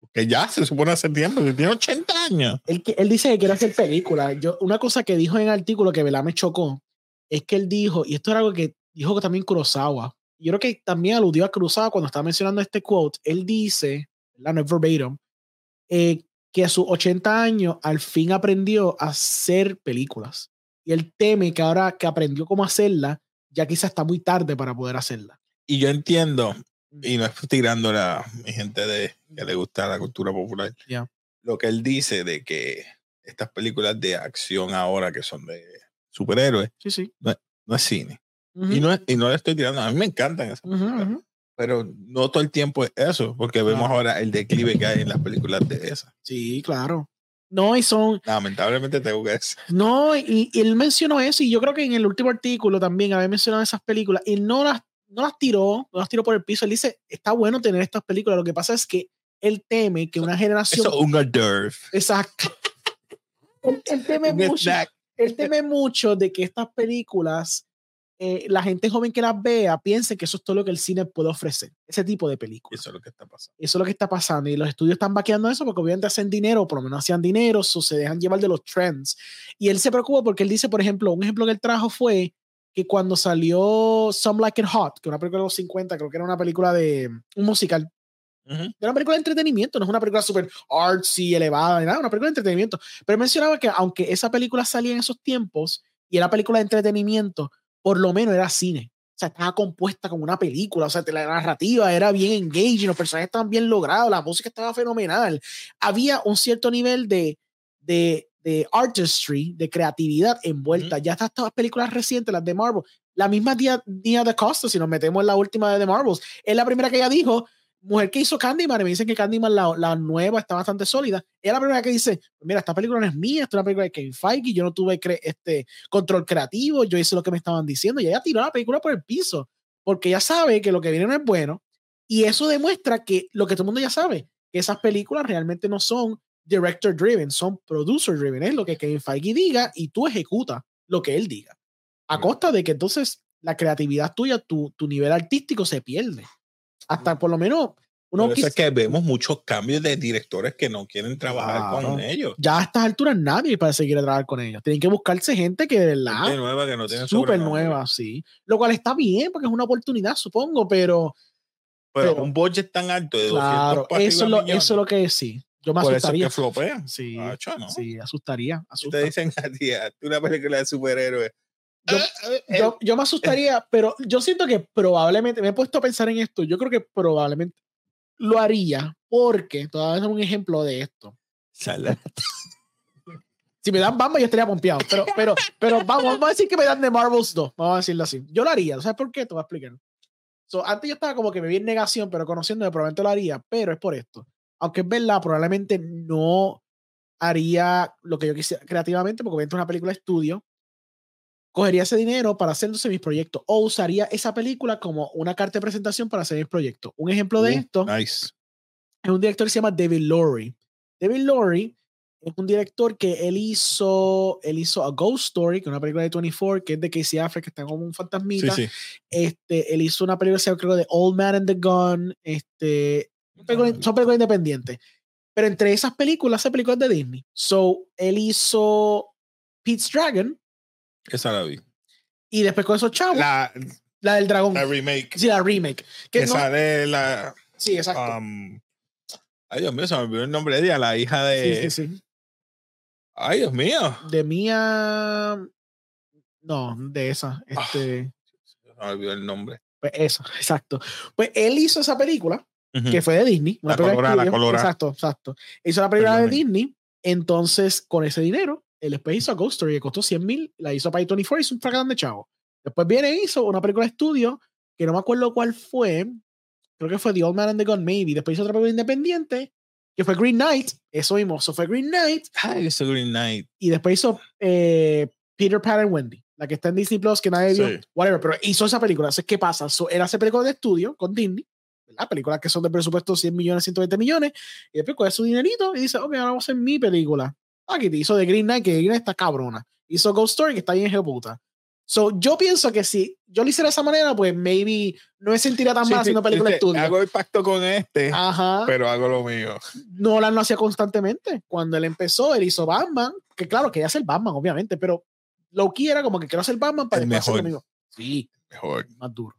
Porque ya se supone hace tiempo, que tiene 80 años. él, que- él dice que quiere hacer películas. Yo, una cosa que dijo en el artículo que ¿verdad? me chocó es que él dijo, y esto era algo que dijo que también Kurosawa, yo creo que también aludió a Kurosawa cuando estaba mencionando este quote, él dice, ¿verdad? no es verbatim, eh, que a sus 80 años al fin aprendió a hacer películas. Y él teme que ahora que aprendió cómo hacerla, ya quizás está muy tarde para poder hacerla. Y yo entiendo, y no es tirando a mi gente de que le gusta la cultura popular, Ya. lo que él dice de que estas películas de acción ahora que son de superhéroes Sí, sí. no es cine. Ujú, Y, no es- y no le estoy tirando, a mí me encantan esas películas, ujú. pero no todo el tiempo es eso, porque vemos ahora el declive que hay en las películas de esas. Sí, claro. No, y son, Lamentablemente tengo que decir. No, y, y él mencionó eso, y yo creo que en el último artículo también había mencionado esas películas, y no las, no las tiró, no las tiró por el piso. Él dice, está bueno tener estas películas, lo que pasa es que él teme que una generación... Eso es un. Exacto. él, él teme mucho, él teme mucho de que estas películas, eh, la gente joven que las vea, piense que eso es todo lo que el cine puede ofrecer, ese tipo de películas. Eso es lo que está pasando. Eso es lo que está pasando. Y los estudios están vaqueando eso porque obviamente hacen dinero, o por lo menos hacían dinero, o se dejan llevar de los trends. Y él se preocupa porque él dice, por ejemplo, un ejemplo que él trajo fue que cuando salió Some Like It Hot, que una película de los 50, creo que era una película de un musical, Ujú. era una película de entretenimiento, no es una película súper artsy, elevada, ni nada, una película de entretenimiento. Pero mencionaba que aunque esa película salía en esos tiempos y era película de entretenimiento, por lo menos era cine. O sea, estaba compuesta como una película, o sea, la narrativa era bien engaging, los personajes estaban bien logrados, la música estaba fenomenal. Había un cierto nivel de, de, de artistry, de creatividad envuelta. Ya estas, estas películas recientes, las de Marvel, la misma Día, Día de Costa, si nos metemos en la última de The Marvels, es la primera que ella dijo, mujer que hizo Candyman, y me dicen que Candyman, la, la nueva, está bastante sólida. Ella es la primera que dice, mira, esta película no es mía, esta es una película de Kevin Feige, yo no tuve este control creativo, yo hice lo que me estaban diciendo, y ella tiró la película por el piso, porque ella sabe que lo que viene no es bueno, y eso demuestra que lo que todo el mundo ya sabe, que esas películas realmente no son director driven, son producer driven, es lo que Kevin Feige diga y tú ejecutas lo que él diga. A costa de que entonces la creatividad tuya, tu, tu nivel artístico se pierde. Hasta por lo menos uno quis- es que vemos muchos cambios de directores que no quieren trabajar con ellos. ya a estas alturas nadie para seguir a trabajar con ellos. Tienen que buscarse gente que de verdad Gente nueva que no tiene súper nueva, sí. Lo cual está bien porque es una oportunidad, supongo, pero Pero, Pero- un budget tan alto de 200 claro, para eso, es lo, eso es lo que sí. Yo me Por eso es asustaría. que flopean. Sí, Acho, ¿no? sí, asustaría. Asusta. te dicen a ti, una película de superhéroes. Yo- Ah, ah, eh, yo, yo me asustaría, pero yo siento que probablemente, me he puesto a pensar en esto, yo creo que probablemente lo haría porque, todavía es un ejemplo de esto. Sale. Si me dan Batman, yo estaría pompeado. Pero, pero, pero vamos, vamos a decir que me dan de Marvels 2. Vamos a decirlo así. Yo lo haría. ¿Sabes por qué? Te voy a explicar. So, antes yo estaba como que me vi en negación, pero conociéndome, probablemente lo haría. Pero es por esto. Aunque es verdad, probablemente no haría lo que yo quisiera creativamente, porque obviamente es una película de estudio. Cogería ese dinero para hacerse mis proyectos o usaría esa película como una carta de presentación para hacer mis proyectos. Un ejemplo de Uh, esto Nice. es un director que se llama David Lowry. David Lowry es un director que él hizo, él hizo A Ghost Story, que es una película de 24, que es de Casey Affleck, que está como un Sí, fantasmita. sí. Este, él hizo una película creo, de Old Man and the Gun. Este, películas- son películas independientes. Pero entre esas películas, esas películas de Disney. So, él hizo Pete's Dragon Esa la vi. y después con esos chavos, la, La, del dragón. la remake. sí, la remake. Que no- sale la. sí, exacto. um, ay, Dios mío, se me olvidó el nombre de ella, la hija de. sí, sí, sí. Ay, Dios mío. De mía. No, de esa. Este, Se me olvidó el nombre. Pues eso, exacto. Pues él hizo esa película, Que fue de Disney. Una La película de colorada, la colorada. Exacto, exacto. Hizo la película de Perdone. Disney. Entonces, con ese dinero, él después hizo a Ghost Story, que costó 100 mil, la hizo para 24 y hizo un fracatán de chavo. Después viene hizo una película de estudio, que no me acuerdo cuál fue. Creo que fue The Old Man and the Gun, maybe. Después hizo otra película independiente, que fue Green Knight. Eso mismo, eso fue Green Knight. Ay, ese Green Knight. y después hizo eh, Peter Pan and Wendy, la que está en Disney Plus, que nadie vio, Sí. whatever, pero hizo esa película. Entonces, ¿qué pasa? So, él hace películas de estudio con Disney, ¿verdad? Películas que son de presupuesto 100 millones, 120 millones, y después coge su dinerito y dice, ok, ahora vamos a hacer mi película. Aquí te hizo de Green Knight, que Green Knight está cabrona. Hizo Ghost Story, que está bien puta. So, yo pienso que si yo lo hiciera de esa manera, pues maybe no me sentiría tan Sí, mal sí, haciendo películas dice, estudio. Hago el pacto con este, Ajá. pero hago lo mío. Nolan lo hacía constantemente. Cuando él empezó, él hizo Batman, que claro, quería hacer Batman, obviamente, pero lo que era como que quiero hacer Batman para El hacer lo mejor. mismo. Sí, Mejor. más duro.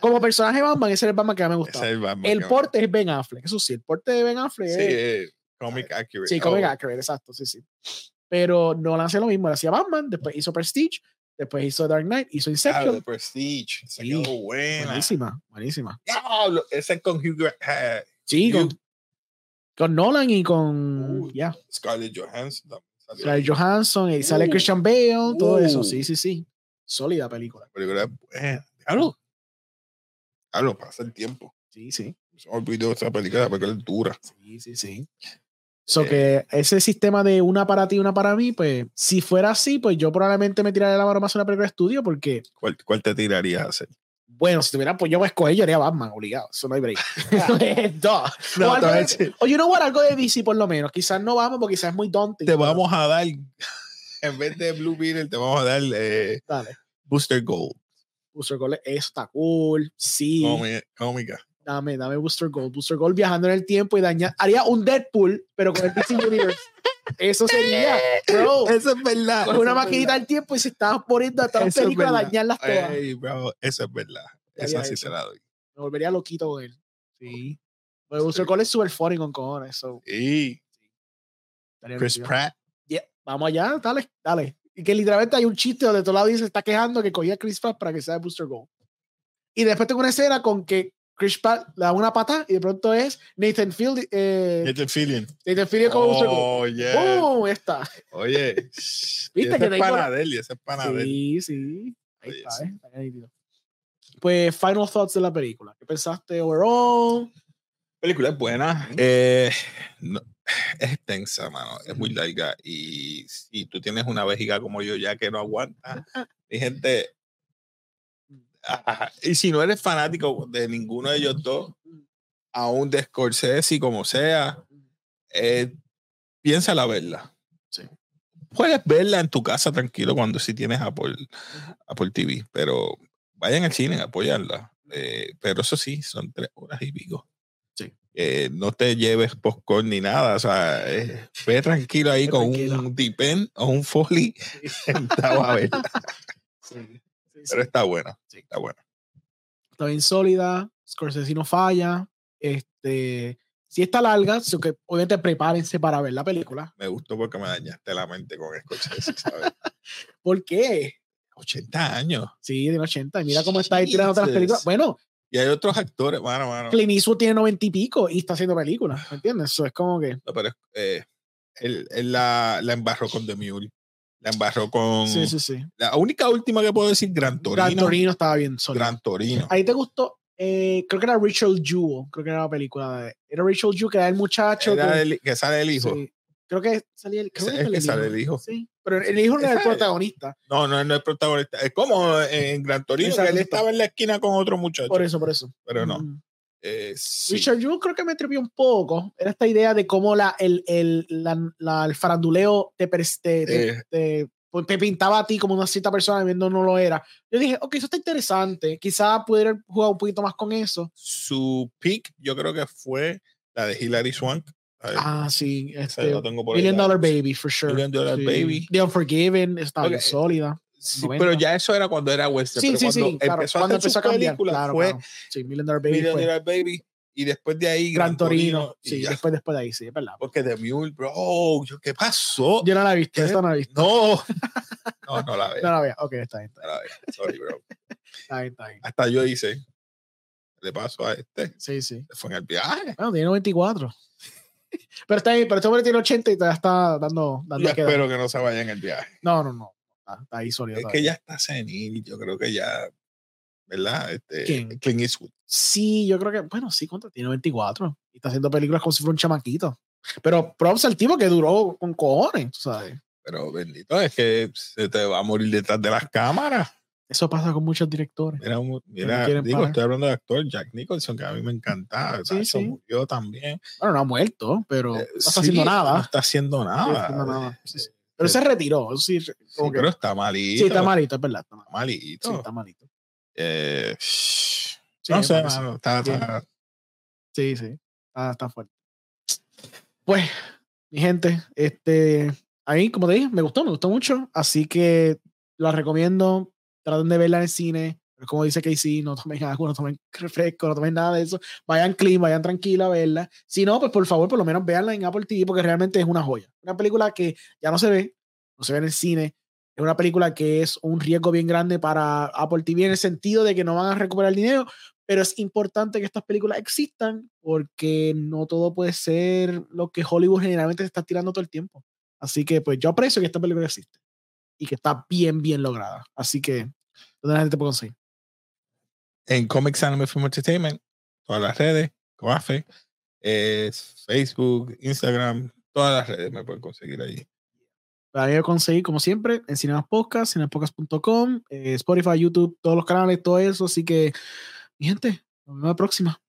Como personaje Batman, ese era el Batman que más me gustaba. es el porte es Ben Affleck, eso sí, el porte de Ben Affleck Sí, es. eh, comic accurate. Sí, comic Oh, accurate, exacto, sí, sí. Pero Nolan hacía lo mismo, él hacía Batman, después hizo Prestige, después hizo Dark Knight, hizo Ah, Inception. The Prestige. Se Sí. quedó buena. buenísima, buenísima. Diablo, ese es con Hugh eh, Sí, con, Hugh- con Nolan y con. Uh, ya. Scarlett Johansson. Scarlett Johansson, y sale Uh, Christian Bale, todo eso. Sí, sí, sí. Sólida película. La película es buena. Diablo. Diablo, pasa el tiempo. Sí, sí. Se me olvidó esa película, la película es dura. Sí, sí, sí. So Eh. que ese sistema de una para ti, una para mí, pues si fuera así, pues yo probablemente me tiraría la mano más a una película de estudio porque, ¿Cuál, cuál te tirarías a hacer? bueno, si tuviera, pues yo a escoger, yo haría Batman, obligado. Eso no hay break. O, No, algo te voy a de- o you know what, algo de DC por lo menos. Quizás no vamos porque quizás es muy daunting. te pero vamos a dar, en vez de Blue Beetle, te vamos a dar eh, Dale. Booster Gold. Booster Gold, eso está cool. Sí. Cómi- Cómica. Dame, dame Booster Gold. Booster Gold viajando en el tiempo y dañar. Haría un Deadpool, pero con el DC Universe. Eso sería, bro. Eso es verdad. Eso una maquinita al tiempo y se estaba poniendo a todas películas a dañarlas todas. Bro, eso es verdad. Esa sí se la doy. Me volvería loquito con él. Sí. Pero Booster Gold es super funny con cojones. So, estaría Chris. Pratt. Yeah, Vamos allá, dale, dale. Y que literalmente hay un chiste donde todo lado dice, está quejando que cogía a Chris Pratt para que sea Booster Gold. Y después tengo una escena con que Chris Pratt le da una pata y de pronto es Nathan Field, eh, the feeling. Nathan Field como Booster Gold. Oh, yeah. ¡Boom! Está. Oye, ¿Viste ¿Viste que es digo- pana de él y ese es pana de él. Sí, sí. Ahí Oye, está, sí. ¿eh? Está nítido. Pues, final thoughts de la película. ¿Qué pensaste overall? película es buena. eh, no, es extensa, mano. Es muy larga. Y si tú tienes una vejiga como yo ya que no aguanta, mi gente. ah, y si no eres fanático de ninguno de ellos dos, aún de Scorsese, como sea, eh, piensa la verla. Sí. Puedes verla en tu casa tranquilo cuando si tienes Apple, Apple TV, pero vayan al cine, apoyarla. Eh, pero eso sí, son tres horas y pico. Eh, no te lleves popcorn ni nada, o sea, eh, ve tranquilo ahí Ve con tranquilo. un Dipen o un Foley sentado a verla. Sí. sí, sí. Pero está buena, está buena. Está bien sólida. Scorsese no falla. Este, si está larga, so que obviamente prepárense para ver la película. Me gustó porque me dañaste la mente con Scorsese, ¿sabes? ¿Por qué? 80 años. Sí, de 80. Y mira cómo está ahí tirando otras películas. Bueno, Y hay otros actores, mano, mano. Clint Eastwood tiene noventa y pico y está haciendo películas, ¿me entiendes? Eso es como que... No, pero eh, él, él la, la embarró con The Mule. La embarró con. Sí, sí, sí. La única última que puedo decir, Gran Torino. Gran Torino estaba bien sólido. Gran Torino. Ahí te gustó, eh, creo que era Rachel Jewell, creo que era la película de. Era Rachel Jewell, que era el muchacho. Era que, el- que sale el hijo. sí, creo que salía el. Creo Es que que sale el hijo. Sí, pero el hijo no era el protagonista. No, no, no es protagonista. Es como en Gran Torino, que él estaba en la esquina con otro muchacho. Por eso, por eso. Pero no. Mm. Eh, sí. Richard Jewell creo que me atrevió un poco. Era esta idea de cómo la, el, el, la, la- el faranduleo te, te, te- Eh. te- pues, te pintaba a ti como una cierta persona viendo no lo era. Yo dije, ok, eso está interesante. Quizá pudiera jugar un poquito más con eso. Su peak, yo creo que fue la de Hilary Swank. Ah, sí. Este, lo tengo por. Million Dollar Baby, for sure. Million Dollar Sí. Baby. The Unforgiven estaba Ok, bien sólida. Sí, 90. pero ya eso era cuando era western. Sí, pero sí, cuando sí. Claro, empezó cuando a hacer empezó a cambiar. películas Claro, fue claro. Sí, Million Dollar Baby Million fue. Dollar Baby y después de ahí Gran Torino. y Sí, ya. después, después de ahí, sí, es verdad. Porque The Mule, bro, ¿qué pasó? Yo no la he visto, esta no la he visto. No, no, no la veo. No la veo. Ok, está bien, está No la veo. Sorry, bro. bien, está bien. Hasta yo hice. Le paso a este. Sí, sí. Fue en el viaje. Bueno, tiene 94. Pero está ahí, pero este hombre tiene 80 y todavía está dando, dando Yo queda. espero que no se vaya en el viaje. No, no, no. Está, está ahí sólido. Es todavía. que ya está senil. Yo creo que ya. ¿Verdad? Este, ¿Quién? Clint Eastwood. Sí, yo creo que, bueno, sí, contra tiene 24 y está haciendo películas como si fuera un chamaquito. Pero props al tipo que duró con cojones, tú ¿sabes? Pero bendito, es que se te va a morir detrás de las cámaras. Eso pasa con muchos directores. Mira, un- digo, parar. estoy hablando de actor Jack Nicholson, que a mí me encantaba. Sí, Eso sí. murió también. Bueno, no ha muerto, pero no Eh, está sí, haciendo No nada. está haciendo nada. haciendo nada. Eh, Pero se retiró. eso Sí, como que- pero está malito. sí, está malito, es verdad. Está malito. Sí, está malito. Eh, Sí, no sé, está- está- Sí, sí. Está, está fuerte. Pues, mi gente, este, ahí, como te dije, me gustó, me gustó mucho. Así que la recomiendo. Traten de verla en el cine. Pero como dice Casey, no tomen agua, no tomen refresco, no tomen nada de eso. Vayan clean, vayan tranquila a verla. Si no, pues por favor, por lo menos véanla en Apple TV porque realmente es una joya. Una película que ya no se ve, no se ve en el cine. Es una película que es un riesgo bien grande para Apple TV en el sentido de que no van a recuperar dinero, pero es importante que estas películas existan porque no todo puede ser lo que Hollywood generalmente se está tirando todo el tiempo. Así que pues yo aprecio que esta película existe y que está bien, bien lograda. Así que, ¿dónde la gente puede conseguir? en Comics Anime Film Entertainment, todas las redes, Coafe, eh, Facebook, Instagram, todas las redes me pueden conseguir ahí. La voy a conseguir como siempre en Cinemas Podcast, cinemaspodcast.com, eh, Spotify, YouTube, todos los canales, todo eso. Así que, mi gente, nos vemos la próxima.